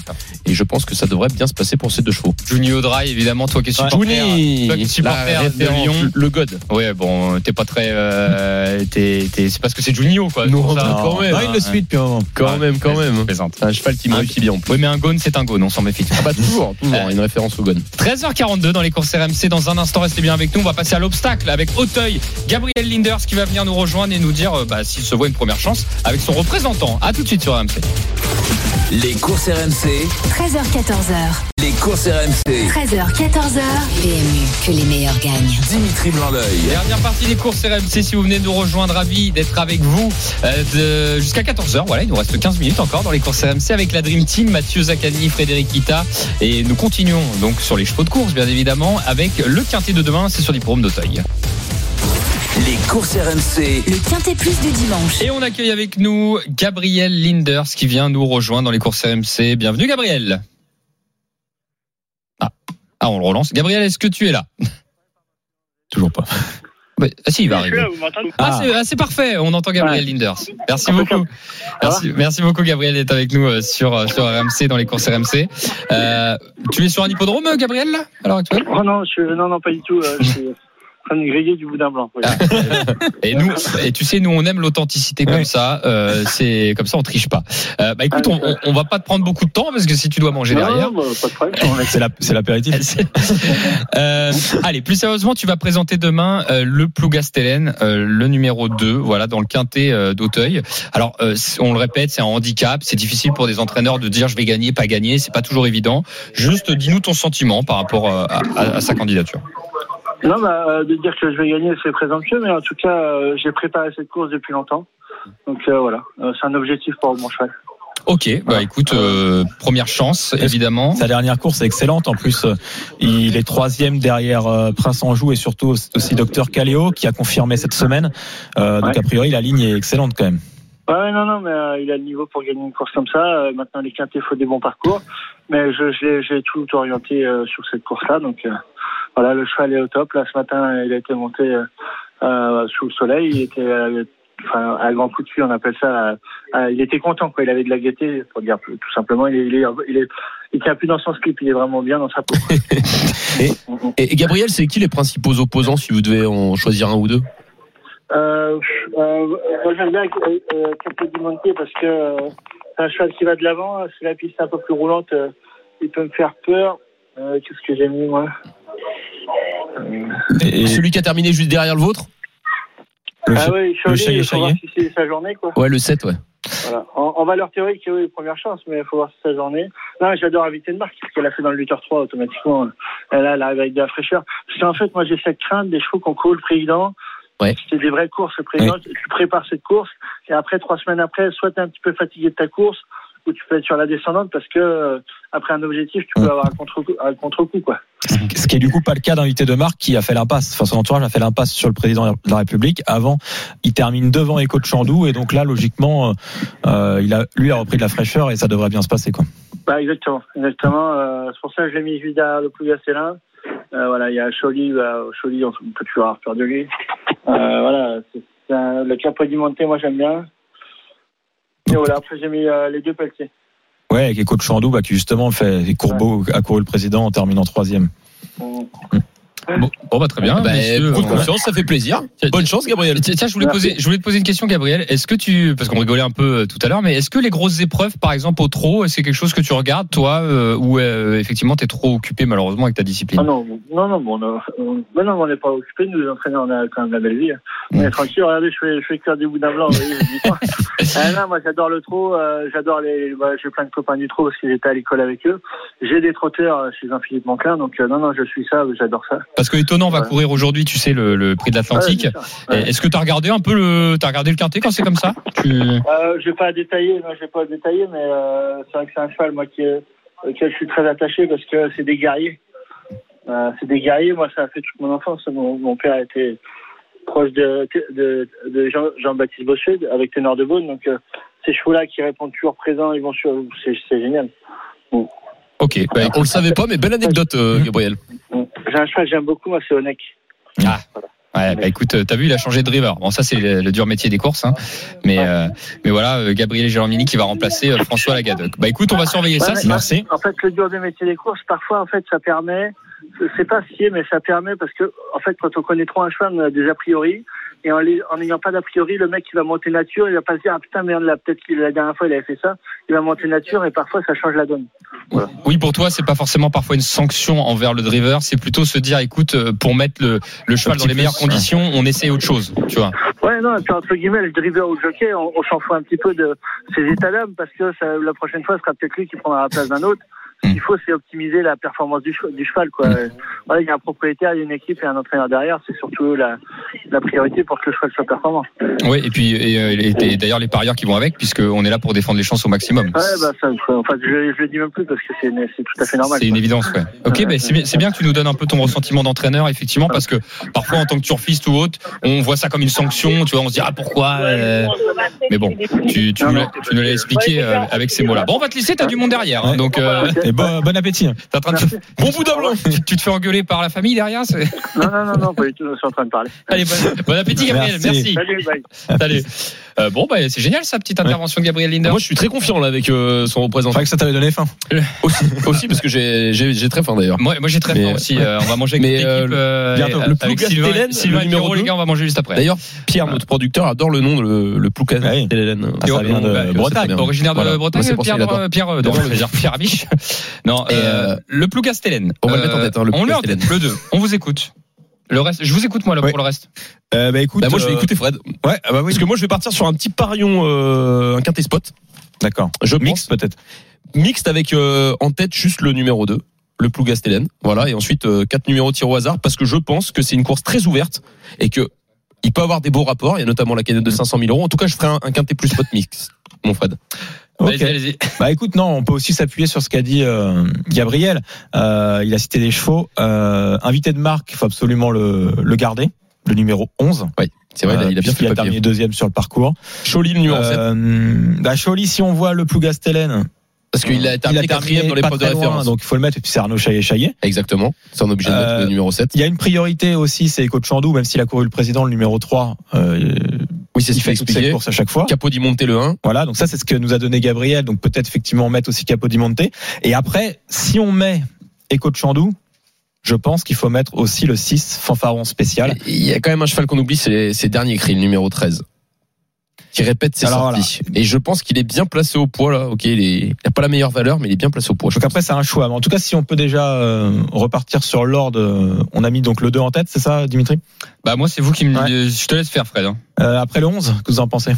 S4: et je pense que ça devrait bien se passer pour ces deux chevaux.
S3: Junior Dry, évidemment, toi qui es supporter.
S4: Juni,
S3: toi qui es supporter de Lyon.
S4: le God.
S3: Ouais, bon, t'es pas très. Euh, t'es, t'es- c'est parce que c'est Junio, quoi.
S4: Non,
S3: pour ça.
S4: non, quand même.
S5: Non, il le suit depuis un moment
S4: Quand même, quand même. Un cheval qui me
S3: Un-
S4: réussit bien en plus.
S3: Oui, mais un gone, c'est un gone, on s'en méfie.
S4: Ah bah toujours, toujours,
S3: Euh,
S4: une référence au God.
S3: 13h42 dans les courses RMC. Dans un instant, restez bien avec nous. On va passer à l'obstacle avec Auteuil, Gabriel Linders qui va venir nous rejoindre et nous dire euh, bah, s'il se voit une première chance avec son représentant. À tout de suite sur RMC.
S1: Les courses RMC,
S2: 13h14h.
S1: les courses RMC.
S2: 13h, 14h. PMU, que les meilleurs gagnent.
S1: Dimitri Blanc-L'œil.
S3: Dernière partie des courses RMC. Si vous venez de nous rejoindre, ravi d'être avec vous euh, de- jusqu'à 14h. Voilà, il nous reste 15 minutes encore dans les courses RMC avec la Dream Team, Mathieu Zaccani, Frédéric Kita. Et nous continuons donc sur les chevaux de course, bien évidemment, avec le quintet de demain. C'est sur l'hippodrome d'Auteuil.
S1: Les courses RMC,
S2: Le Quintet Plus du dimanche.
S3: Et on accueille avec nous Gabriel Linders qui vient nous rejoindre dans les courses RMC. Bienvenue Gabriel. Ah, ah on le relance. Gabriel, est-ce que tu es là?
S5: Toujours pas
S3: Ouais, Ah si, il va arriver. Ah,
S5: Ah.
S3: c'est ah, c'est parfait, on entend Gabriel Linders. Merci beaucoup. Merci, merci beaucoup Gabriel d'être avec nous euh, sur, euh, sur RMC, dans les courses RMC. Euh, tu es sur un hippodrome Gabriel à l'heure actuelle?
S6: Oh non, je, non, non, pas du tout. euh, je,
S9: train de griller du boudin blanc. oui.
S3: Et nous, et tu sais, nous on aime l'authenticité comme ça. Euh, c'est comme ça, on triche pas. Euh, bah écoute, on, on, on va pas te prendre beaucoup de temps parce que si tu dois manger
S9: Non,
S3: derrière.
S9: non, bah.
S5: C'est la- c'est l'apéritif.
S3: Euh, allez, plus sérieusement, tu vas présenter demain euh, le Plougastelène, euh, le numéro 2, voilà, dans le quintet euh, d'Auteuil. Alors, euh, on le répète, c'est un handicap, c'est difficile pour des entraîneurs de dire je vais gagner, pas gagner, c'est pas toujours évident. Juste, dis-nous ton sentiment par rapport euh, à, à- à sa candidature.
S9: Non, bah, euh, de dire que je vais gagner, c'est présomptueux, mais en tout cas, euh, j'ai préparé cette course depuis longtemps. Donc euh, voilà, Euh, c'est un objectif pour mon cheval.
S3: Ok, bah écoute, euh, première chance, évidemment.
S5: Sa dernière course est excellente. En plus, il est troisième derrière euh, Prince Anjou et surtout aussi Docteur Caléo qui a confirmé cette semaine. Euh, donc
S9: Ouais.
S5: a priori, la ligne est excellente quand même.
S9: Ouais, non, non, mais euh, il a le niveau pour gagner une course comme ça. Euh, maintenant, les quintés, il faut des bons parcours. Mais je, je l'ai- j'ai tout orienté euh, sur cette course-là. Donc euh, voilà, le cheval est au top. Là, ce matin, il a été monté euh, euh, sous le soleil. Il était euh, enfin, à grand coup de on appelle ça. euh, il était content, quoi. Il avait de la gaieté, pour dire tout simplement. Il est, il est, il est, il tient plus dans son slip. Il est vraiment bien dans sa peau.
S4: Et, et Gabriel, c'est qui les principaux opposants si vous devez en choisir un ou deux?
S9: Euh, euh, moi j'aime bien euh, euh, Capo di Monte parce que euh, c'est un cheval qui va de l'avant. Si la piste est un peu plus roulante, euh, il peut me faire peur. Euh, Qu'est-ce que j'ai mis moi?
S5: Et, et
S4: Celui qui a terminé juste derrière le vôtre
S5: le
S9: Ah oui, il faut voir
S5: Chaillet-Chaillet.
S9: si c'est sa journée quoi.
S4: Ouais, le 7, ouais.
S9: Voilà. En, en valeur théorique, oui, première chance, mais il faut voir si c'est sa journée. Non, j'adore inviter de marque, ce qu'elle a fait dans le Luther 3 automatiquement. Elle, elle arrive avec de la fraîcheur. Parce qu'en fait, moi j'ai cette crainte des chevaux qu'on court le président.
S4: Ouais.
S9: C'est des vraies courses, le président. Tu prépares cette course, et après, trois semaines après, soit tu es un petit peu fatigué de ta course, ou tu peux être sur la descendante parce que euh, après un objectif, tu peux avoir un contre-coup, quoi.
S5: Ce qui est du coup pas le cas d'invité de marque qui a fait l'impasse. Enfin, son entourage a fait l'impasse sur le président de la République. Avant, il termine devant Echo de Chandou et donc là, logiquement, euh, il a, lui a repris de la fraîcheur et ça devrait bien se passer quoi.
S9: Bah, exactement, exactement. Euh, c'est pour ça que je l'ai mis derrière le plus Gastelin. Euh, voilà, il y a Choli, bah, Choli, on peut toujours avoir peur de lui. Euh, voilà, un- le Capodimonte, moi j'aime bien. Et voilà, après j'ai mis euh, les deux Pelletier.
S5: Ouais, avec Echo de Chandou, bah, qui justement fait les courbeaux a couru le président en terminant troisième.
S3: Bon, bon, bah très bien.
S4: Bah,
S3: messieurs.
S4: beaucoup de confiance, ça fait plaisir. Bonne chance, Gabriel.
S3: Tiens, tiens, je voulais
S9: Merci.
S3: poser, je voulais te poser une question, Gabriel. Est-ce que tu, parce qu'on rigolait un peu euh, tout à l'heure, mais est-ce que les grosses épreuves, par exemple au trot, c'est quelque chose que tu regardes, toi, euh, ou euh, effectivement t'es trop occupé malheureusement avec ta
S9: Ah
S3: discipline
S9: non, non, non, bon, on non, on n'est pas occupé, nous les entraîneurs, on a quand même la belle vie. On est tranquille, regardez, je fais, je fais cuire des boudins blancs, vous voyez, je dis pas. Ah non, moi j'adore le trot, euh, j'adore les, bah, j'ai plein de copains du trot parce que j'étais à l'école avec eux. J'ai des trotteurs euh, chez Jean-Philippe Monclin, donc euh, non, non, je suis ça, j'adore ça.
S3: Parce que étonnant va courir aujourd'hui, tu sais, le, le prix de l'Atlantique. Est-ce que t'as regardé un peu le, t'as regardé le quintet quand c'est comme ça tu...
S9: Euh, je vais pas détailler, non, je vais pas détailler, mais euh, c'est vrai que c'est un cheval moi qui, auquel je suis très attaché parce que c'est des guerriers. Euh, c'est des guerriers. Moi, ça a fait toute mon enfance. Mon, mon père était proche de, de, de Jean, Jean-Baptiste Bossuet avec Ténor de Beaune. Donc, euh, ces chevaux-là qui répondent toujours présents, ils vont sur. C'est, c'est génial.
S3: Ok. Bah,
S4: On le savait pas, mais belle anecdote, euh, Gabriel.
S9: J'ai un cheval que j'aime beaucoup, moi, c'est Onek.
S3: Ah. Ouais, bah écoute, euh, t'as vu, il a changé de driver. Bon, ça c'est le, le dur métier des courses, hein. Mais, euh, mais voilà, euh, Gabriel Géromini qui va remplacer François Lagadoc. Bah écoute, on va surveiller ça.
S9: Ouais, mais-
S5: Merci.
S9: En fait, le dur des métiers des courses, parfois, en fait, ça permet, c'est pas scié, mais ça permet parce que, en fait, quand on connaît trop un cheval, on a des a priori, et en n'ayant pas d'a priori, le mec qui va monter nature, il va pas se dire, ah putain, merde, là, peut-être que la dernière fois, il avait fait ça, il va monter nature, et parfois, ça change la donne.
S3: Oui, pour toi, c'est pas forcément parfois une sanction envers le driver, c'est plutôt se dire, écoute, euh, pour mettre le, le cheval dans les meilleures
S5: plus.
S3: conditions, on essaye autre chose, tu vois.
S9: Ouais, non, et puis entre guillemets, le driver ou le jockey, on, on s'en fout un petit peu de ses états d'âme parce que ça, la prochaine fois, ce sera peut-être lui qui prendra la place d'un autre. Ce qu'il faut, c'est optimiser la performance du, che- du cheval, quoi. Voilà, il y a un propriétaire, il y a une équipe et un entraîneur derrière. C'est surtout la, la priorité pour que le cheval soit performant.
S3: Oui, et puis et, euh, et- et d'ailleurs les parieurs qui vont avec, puisqu'on est là pour défendre les chances au maximum.
S9: Ouais, bah ça, enfin, je, je le dis même plus parce que c'est tout à fait normal.
S3: C'est une évidence, ouais. Ok, c'est bien, c'est bien que tu nous donnes un peu ton ressentiment d'entraîneur, effectivement, parce que parfois en tant que turfiste ou autre, on voit ça comme une sanction, tu vois, on se dit ah pourquoi. euh, Mais bon, tu, tu, nous l'as- tu nous l'as expliqué euh, avec ces mots-là. Bon, on va te laisser, t'as du monde derrière, hein, donc. euh,
S5: Et bon, bon appétit.
S3: T'es en train de te-
S4: Bon bout blanc.
S3: tu, tu te fais engueuler par la famille derrière c'est-
S9: Non, non, non, non, pas du tout, je suis en train de parler.
S3: Allez, bon, bon appétit, Gabriel.
S5: Merci.
S3: Merci.
S9: Salut, bye.
S3: Salut. Euh, bon, bah, c'est génial, sa petite intervention de Gabriel Linder.
S4: Moi, je suis très confiant là avec euh, son
S5: C'est
S4: représentant.
S5: vrai que ça t'avait donné faim.
S4: Aussi, aussi parce que j'ai j'ai j'ai très faim d'ailleurs.
S3: Moi, moi j'ai très
S4: Mais,
S3: faim aussi. Euh, on va manger avec
S4: mais,
S3: l'équipe.
S4: euh,
S3: Euh,
S4: Le
S3: avec Sylvain,
S4: Télène,
S3: Sylvain
S4: le numéro
S3: les gars, on va manger juste après.
S4: D'ailleurs, Pierre, notre producteur, adore le nom de le, le Plougas
S5: Ouais.
S4: Hélène.
S5: Ah, ça vient de
S3: Bah,
S5: Bretagne.
S3: Originaire de
S4: Voilà.
S3: Bretagne, Pierre. Pierre, Pierre Amiche. Non,
S4: Et,
S3: euh,
S4: euh,
S3: le Plougastelène.
S4: on va le mettre en tête, hein, le
S3: on le met en tête, le 2. On vous écoute. Le reste, je vous écoute moi là,
S5: Ouais.
S3: pour le reste.
S5: Euh, bah écoute.
S4: Bah, moi, je vais
S5: euh,
S4: écouter Fred.
S5: Ouais, ah bah oui.
S4: Parce que moi, je vais partir sur un petit parion, euh, un quintet spot.
S5: D'accord.
S4: Je
S5: Mix
S4: pense.
S5: peut-être.
S4: Mixte avec euh, en tête juste le numéro 2, le Plougas Hélène. Voilà. Et ensuite, euh, quatre numéros tir au hasard parce que je pense que c'est une course très ouverte et que il peut avoir des beaux rapports. Il y a notamment la canette de 500 000 euros. En tout cas, je ferai un, un quintet plus spot mix, mon Fred.
S5: Ok.
S3: Allez-y, allez-y.
S5: Bah écoute, non, on peut aussi s'appuyer sur ce qu'a dit euh, Gabriel. Euh, il a cité des chevaux. Euh, invité de marque, il faut absolument le, le garder. Le numéro 11.
S4: C'est vrai, il a- il a bien fait le
S5: terminé
S4: papier.
S5: deuxième sur le parcours.
S4: Choly, le numéro 7.
S5: Euh, bah Choli, si on voit le Plougastelène,
S4: Parce qu'il a terminé quatrième dans
S5: pas
S4: l'épreuve de
S5: très loin,
S4: référence.
S5: donc il faut le mettre. Et puis c'est Arnaud Chaillet-Chaillet.
S4: Exactement. C'est un objet de mettre
S5: Euh,
S4: le numéro 7.
S5: Il y a une priorité aussi, c'est Coach Chandou, même s'il a couru le président, le numéro 3. Euh,
S4: Oui, c'est ce a
S5: fait toutes ses courses à chaque fois.
S4: Capodimonte le 1.
S5: Voilà, donc ça c'est ce que nous a donné Gabriel. Donc peut-être effectivement mettre aussi Capodimonte. Et après, si on met Echo de Chandou, je pense qu'il faut mettre aussi le 6 fanfaron spécial.
S4: Il y a quand même un cheval qu'on oublie, c'est ses derniers cris, le numéro 13. Qui répète ses
S5: Alors,
S4: sorties. Et je pense qu'il est bien placé au poids, là. Ok, il, est, il a pas la meilleure valeur, mais il est bien placé au poids. je
S5: Donc après c'est un choix. Mais en tout cas, si on peut déjà euh, repartir sur l'ordre, euh, on a mis donc le 2 en tête, c'est ça Dimitri?
S3: Bah, moi, c'est vous qui me.
S5: Ouais.
S3: Je te laisse faire, Fred. hein.
S5: Euh, Après le 11, que vous en pensez?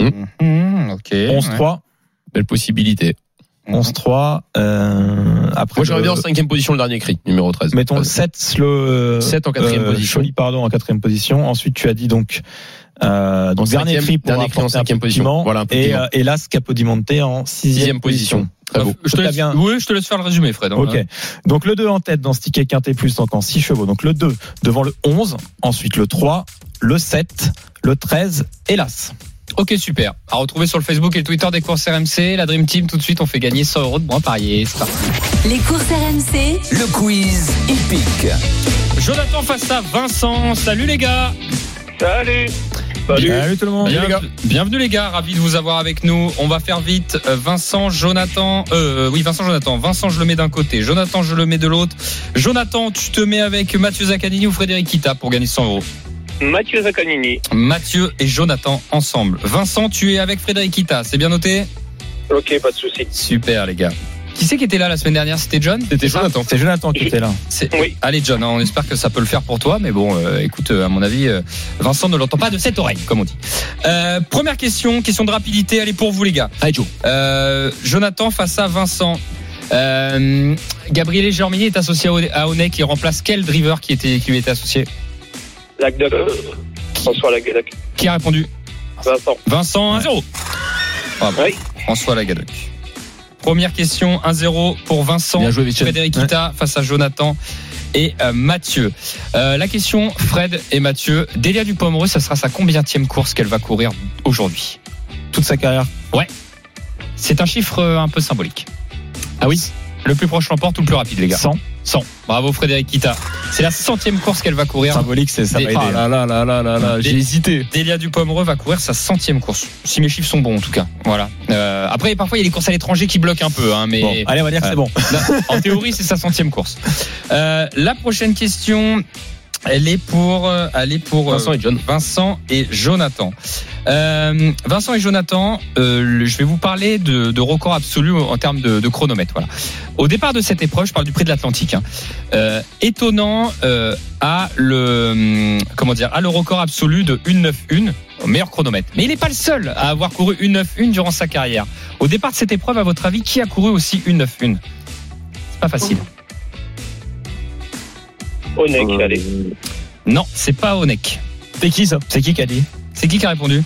S3: Mmh, ok.
S5: 11-3,
S4: Belle possibilité.
S5: 11-3. Euh, après
S4: Moi, j'aurais
S5: le-
S4: bien en cinquième position le dernier cri, numéro 13.
S5: Mettons le 7, le
S4: 7 en quatrième position.
S5: Choli, pardon, en quatrième position. Ensuite, tu as dit donc, euh, donc dernier cri pour
S4: dernier cri en cinquième position. Voilà,
S5: et, euh, et Las Capodimonte en sixième,
S4: Sixième position. Très beau.
S3: Je te laisse,
S5: bien-
S3: Oui, je te laisse faire le résumé, Fred. hein.
S5: Ok. Donc le 2 en tête dans ce ticket quintet plus, donc en 6 chevaux. Donc le 2 devant le 11, ensuite le 3, le 7, le 13 et l'As.
S3: Ok, super. À retrouver sur le Facebook et le Twitter des courses RMC. La Dream Team, tout de suite, on fait gagner 100 euros de moins parier. C'est parti.
S2: Les courses RMC,
S1: Le quiz hippique.
S3: Jonathan face à Vincent. Salut les gars.
S9: Salut.
S5: Salut tout le monde.
S3: Bien- Bienvenue les gars, ravi de vous avoir avec nous. On va faire vite. Euh, Vincent, Jonathan, euh, oui Vincent, Jonathan. Vincent, je le mets d'un côté. Jonathan, je le mets de l'autre. Jonathan, tu te mets avec Mathieu Zaccanini ou Frédéric Kita pour gagner 100 euros.
S9: Mathieu Zaccanini.
S3: Mathieu et Jonathan ensemble. Vincent, tu es avec Frédéric Kita. C'est bien noté
S9: Ok, pas de souci.
S3: Super les gars. Qui c'est qui était là la semaine dernière? C'était John?
S4: C'était Jonathan.
S5: C'est Jonathan qui était là.
S9: Oui.
S3: Allez John, hein, on espère que ça peut le faire pour toi, mais bon, euh, écoute, euh, à mon avis, euh, Vincent ne l'entend pas de cette oreille, comme on dit. Euh, première question, question de rapidité, est pour vous les gars.
S4: Allez, Joe.
S3: Euh, Jonathan face à Vincent. Euh, Gabriel Germini est associé à One- à Onet qui remplace quel driver qui était qui lui était associé?
S9: Lagdoc. François Lagdoc.
S3: Qui a répondu?
S9: Vincent.
S3: Vincent 1-0. Bravo.
S9: Oui.
S3: François Lagadoc. Première question 1-0 pour Vincent.
S4: Bien joué, Michel.
S3: Frédéric Kita face à Jonathan et euh, Mathieu. Euh, la question, Fred et Mathieu, Delia Dupomereux, ça sera sa combienième course qu'elle va courir aujourd'hui
S5: Toute sa carrière.
S3: C'est un chiffre euh, un peu symbolique. Ah oui Le plus proche l'emporte ou le plus rapide, les gars?
S5: 100.
S3: 100. Bravo Frédéric Kita. C'est la centième course qu'elle va courir.
S5: Symbolique, c'est ça
S3: Des-
S5: va aider.
S3: Ah
S4: là là là là là j'ai hésité.
S3: Delia Dupomereux va courir sa centième course. Si mes chiffres sont bons, en tout cas. Voilà. Euh, après, parfois, il y a des courses à l'étranger qui bloquent un peu, hein, mais.
S5: Bon, allez, on va dire que c'est bon.
S3: En théorie, c'est sa centième course. Euh, la prochaine question, elle est pour, euh, elle est pour euh,
S4: Vincent et John.
S3: Vincent et Jonathan. Euh, Vincent et Jonathan, euh, je vais vous parler de, de record absolu en termes de, de chronomètre. Voilà. Au départ de cette épreuve, je parle du prix de l'Atlantique. hein. Euh, étonnant euh, a le hum, comment dire a le record absolu de 1.91 au meilleur chronomètre. Mais il n'est pas le seul à avoir couru 1.91 durant sa carrière. Au départ de cette épreuve, à votre avis, qui a couru aussi 1.91 C'est pas facile.
S9: Onek, allez.
S3: Non, c'est pas Onek.
S5: C'est qui ça? C'est qui qui a dit?
S3: C'est qui qui a répondu?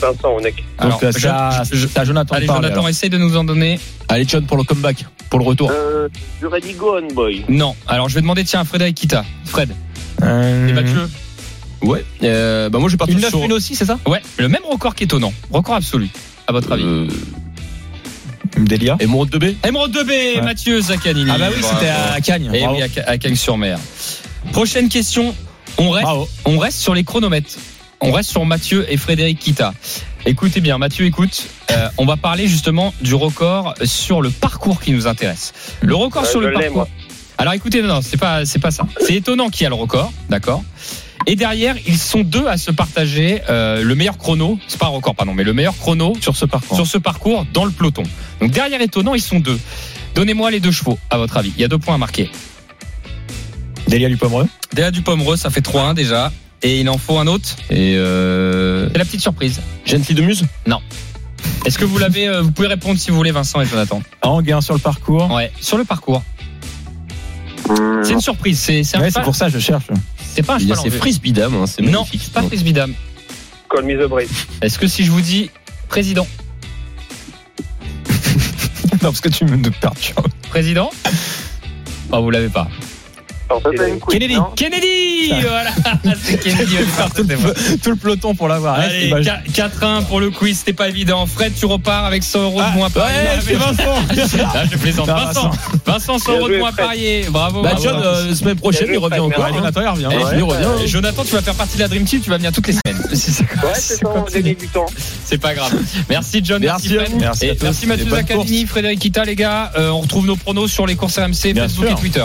S9: Vincent Onek.
S5: Donc euh,
S3: je-
S5: ça,
S3: je-
S5: ça, Jonathan
S3: Allez,
S5: parle,
S3: Jonathan,
S5: alors.
S3: essaye de nous en donner.
S4: Allez, John pour le comeback, pour le retour.
S9: Euh, du Ready Go On Boy.
S3: Non. Alors, je vais demander, tiens, à Frédéric Kita. Fred.
S5: Euh,
S3: Et Mathieu.
S4: Ouais. Euh, bah moi, je vais partir
S5: Une 9
S4: sur.
S5: une aussi, c'est ça?
S3: Ouais, le même record qu'étonnant. Record absolu, à votre avis?
S4: Euh,
S5: Delia.
S4: Émeraude 2B
S3: Émeraude 2B, Mathieu Zaccanini.
S5: Ah bah oui, c'était à Cagnes.
S3: Et oui, à Ca- à Cagnes-sur-Mer. Prochaine question. On reste,
S5: Bravo.
S3: on reste sur les chronomètres. On reste sur Mathieu et Frédéric Kita. Écoutez bien, Mathieu, écoute. Euh, on va parler justement du record sur le parcours qui nous intéresse. Le record
S10: Ouais,
S3: sur le parcours.
S10: moi.
S3: Alors écoutez, non, non, c'est pas, c'est pas ça. C'est étonnant qui a le record, d'accord? Et derrière, ils sont deux à se partager euh, le meilleur chrono. C'est pas un record, pardon, mais le meilleur chrono
S5: Sur ce parcours.
S3: sur ce parcours dans le peloton. Donc derrière étonnant, ils sont deux. Donnez-moi les deux chevaux, à votre avis. Il y a deux points à marquer.
S5: Delia Lupomereux.
S3: Déjà du Pomereux, ça fait 3-1 déjà. Et il en faut un autre.
S4: Et euh,
S3: C'est la petite surprise.
S4: Gently de Muse?
S3: Est-ce que vous l'avez euh, Vous pouvez répondre si vous voulez, Vincent et Jonathan?
S5: Anguin sur le parcours.
S3: Ouais, sur le parcours. C'est une surprise. C'est
S5: Ouais, pour ça que je cherche.
S3: C'est pas un cheval.
S4: c'est. Frisbee Dame, hein, c'est
S3: Non,
S4: magnifique.
S3: pas Frisbee Dame.
S10: Call me the break.
S3: Est-ce que si je vous dis président,
S5: non, parce que tu me perturbes.
S3: président, oh, vous l'avez pas.
S5: Kennedy.
S10: non
S3: Kennedy, voilà, c'est Kennedy.
S5: tout, le, tout le peloton pour l'avoir.
S3: Allez,
S5: Eh, bah, je-
S3: 4-1 pour le quiz, c'était pas évident. Fred, tu repars avec 100 euros de
S5: Ah,
S3: moins parié.
S5: ouais, c'est Vincent.
S3: Ah, je plaisante.
S5: Non,
S3: Vincent, Vincent, 100
S10: Bien
S3: euros de moins
S10: Fred.
S3: parié. Bravo.
S4: Bah
S3: bravo.
S4: John, euh, semaine prochaine, il revient encore. hein.
S5: Jonathan, il revient.
S3: Eh,
S4: il revient.
S3: Et Jonathan, tu vas faire partie de la Dream Team, tu vas venir toutes les semaines.
S10: Ouais, c'est ça, on est débutants.
S3: c'est pas grave. Merci John, merci, Fred.
S5: Merci
S3: merci Mathieu Zaccanini, Frédéric Kita, les gars. Euh, on retrouve nos pronos sur les courses RMC, Facebook et Twitter.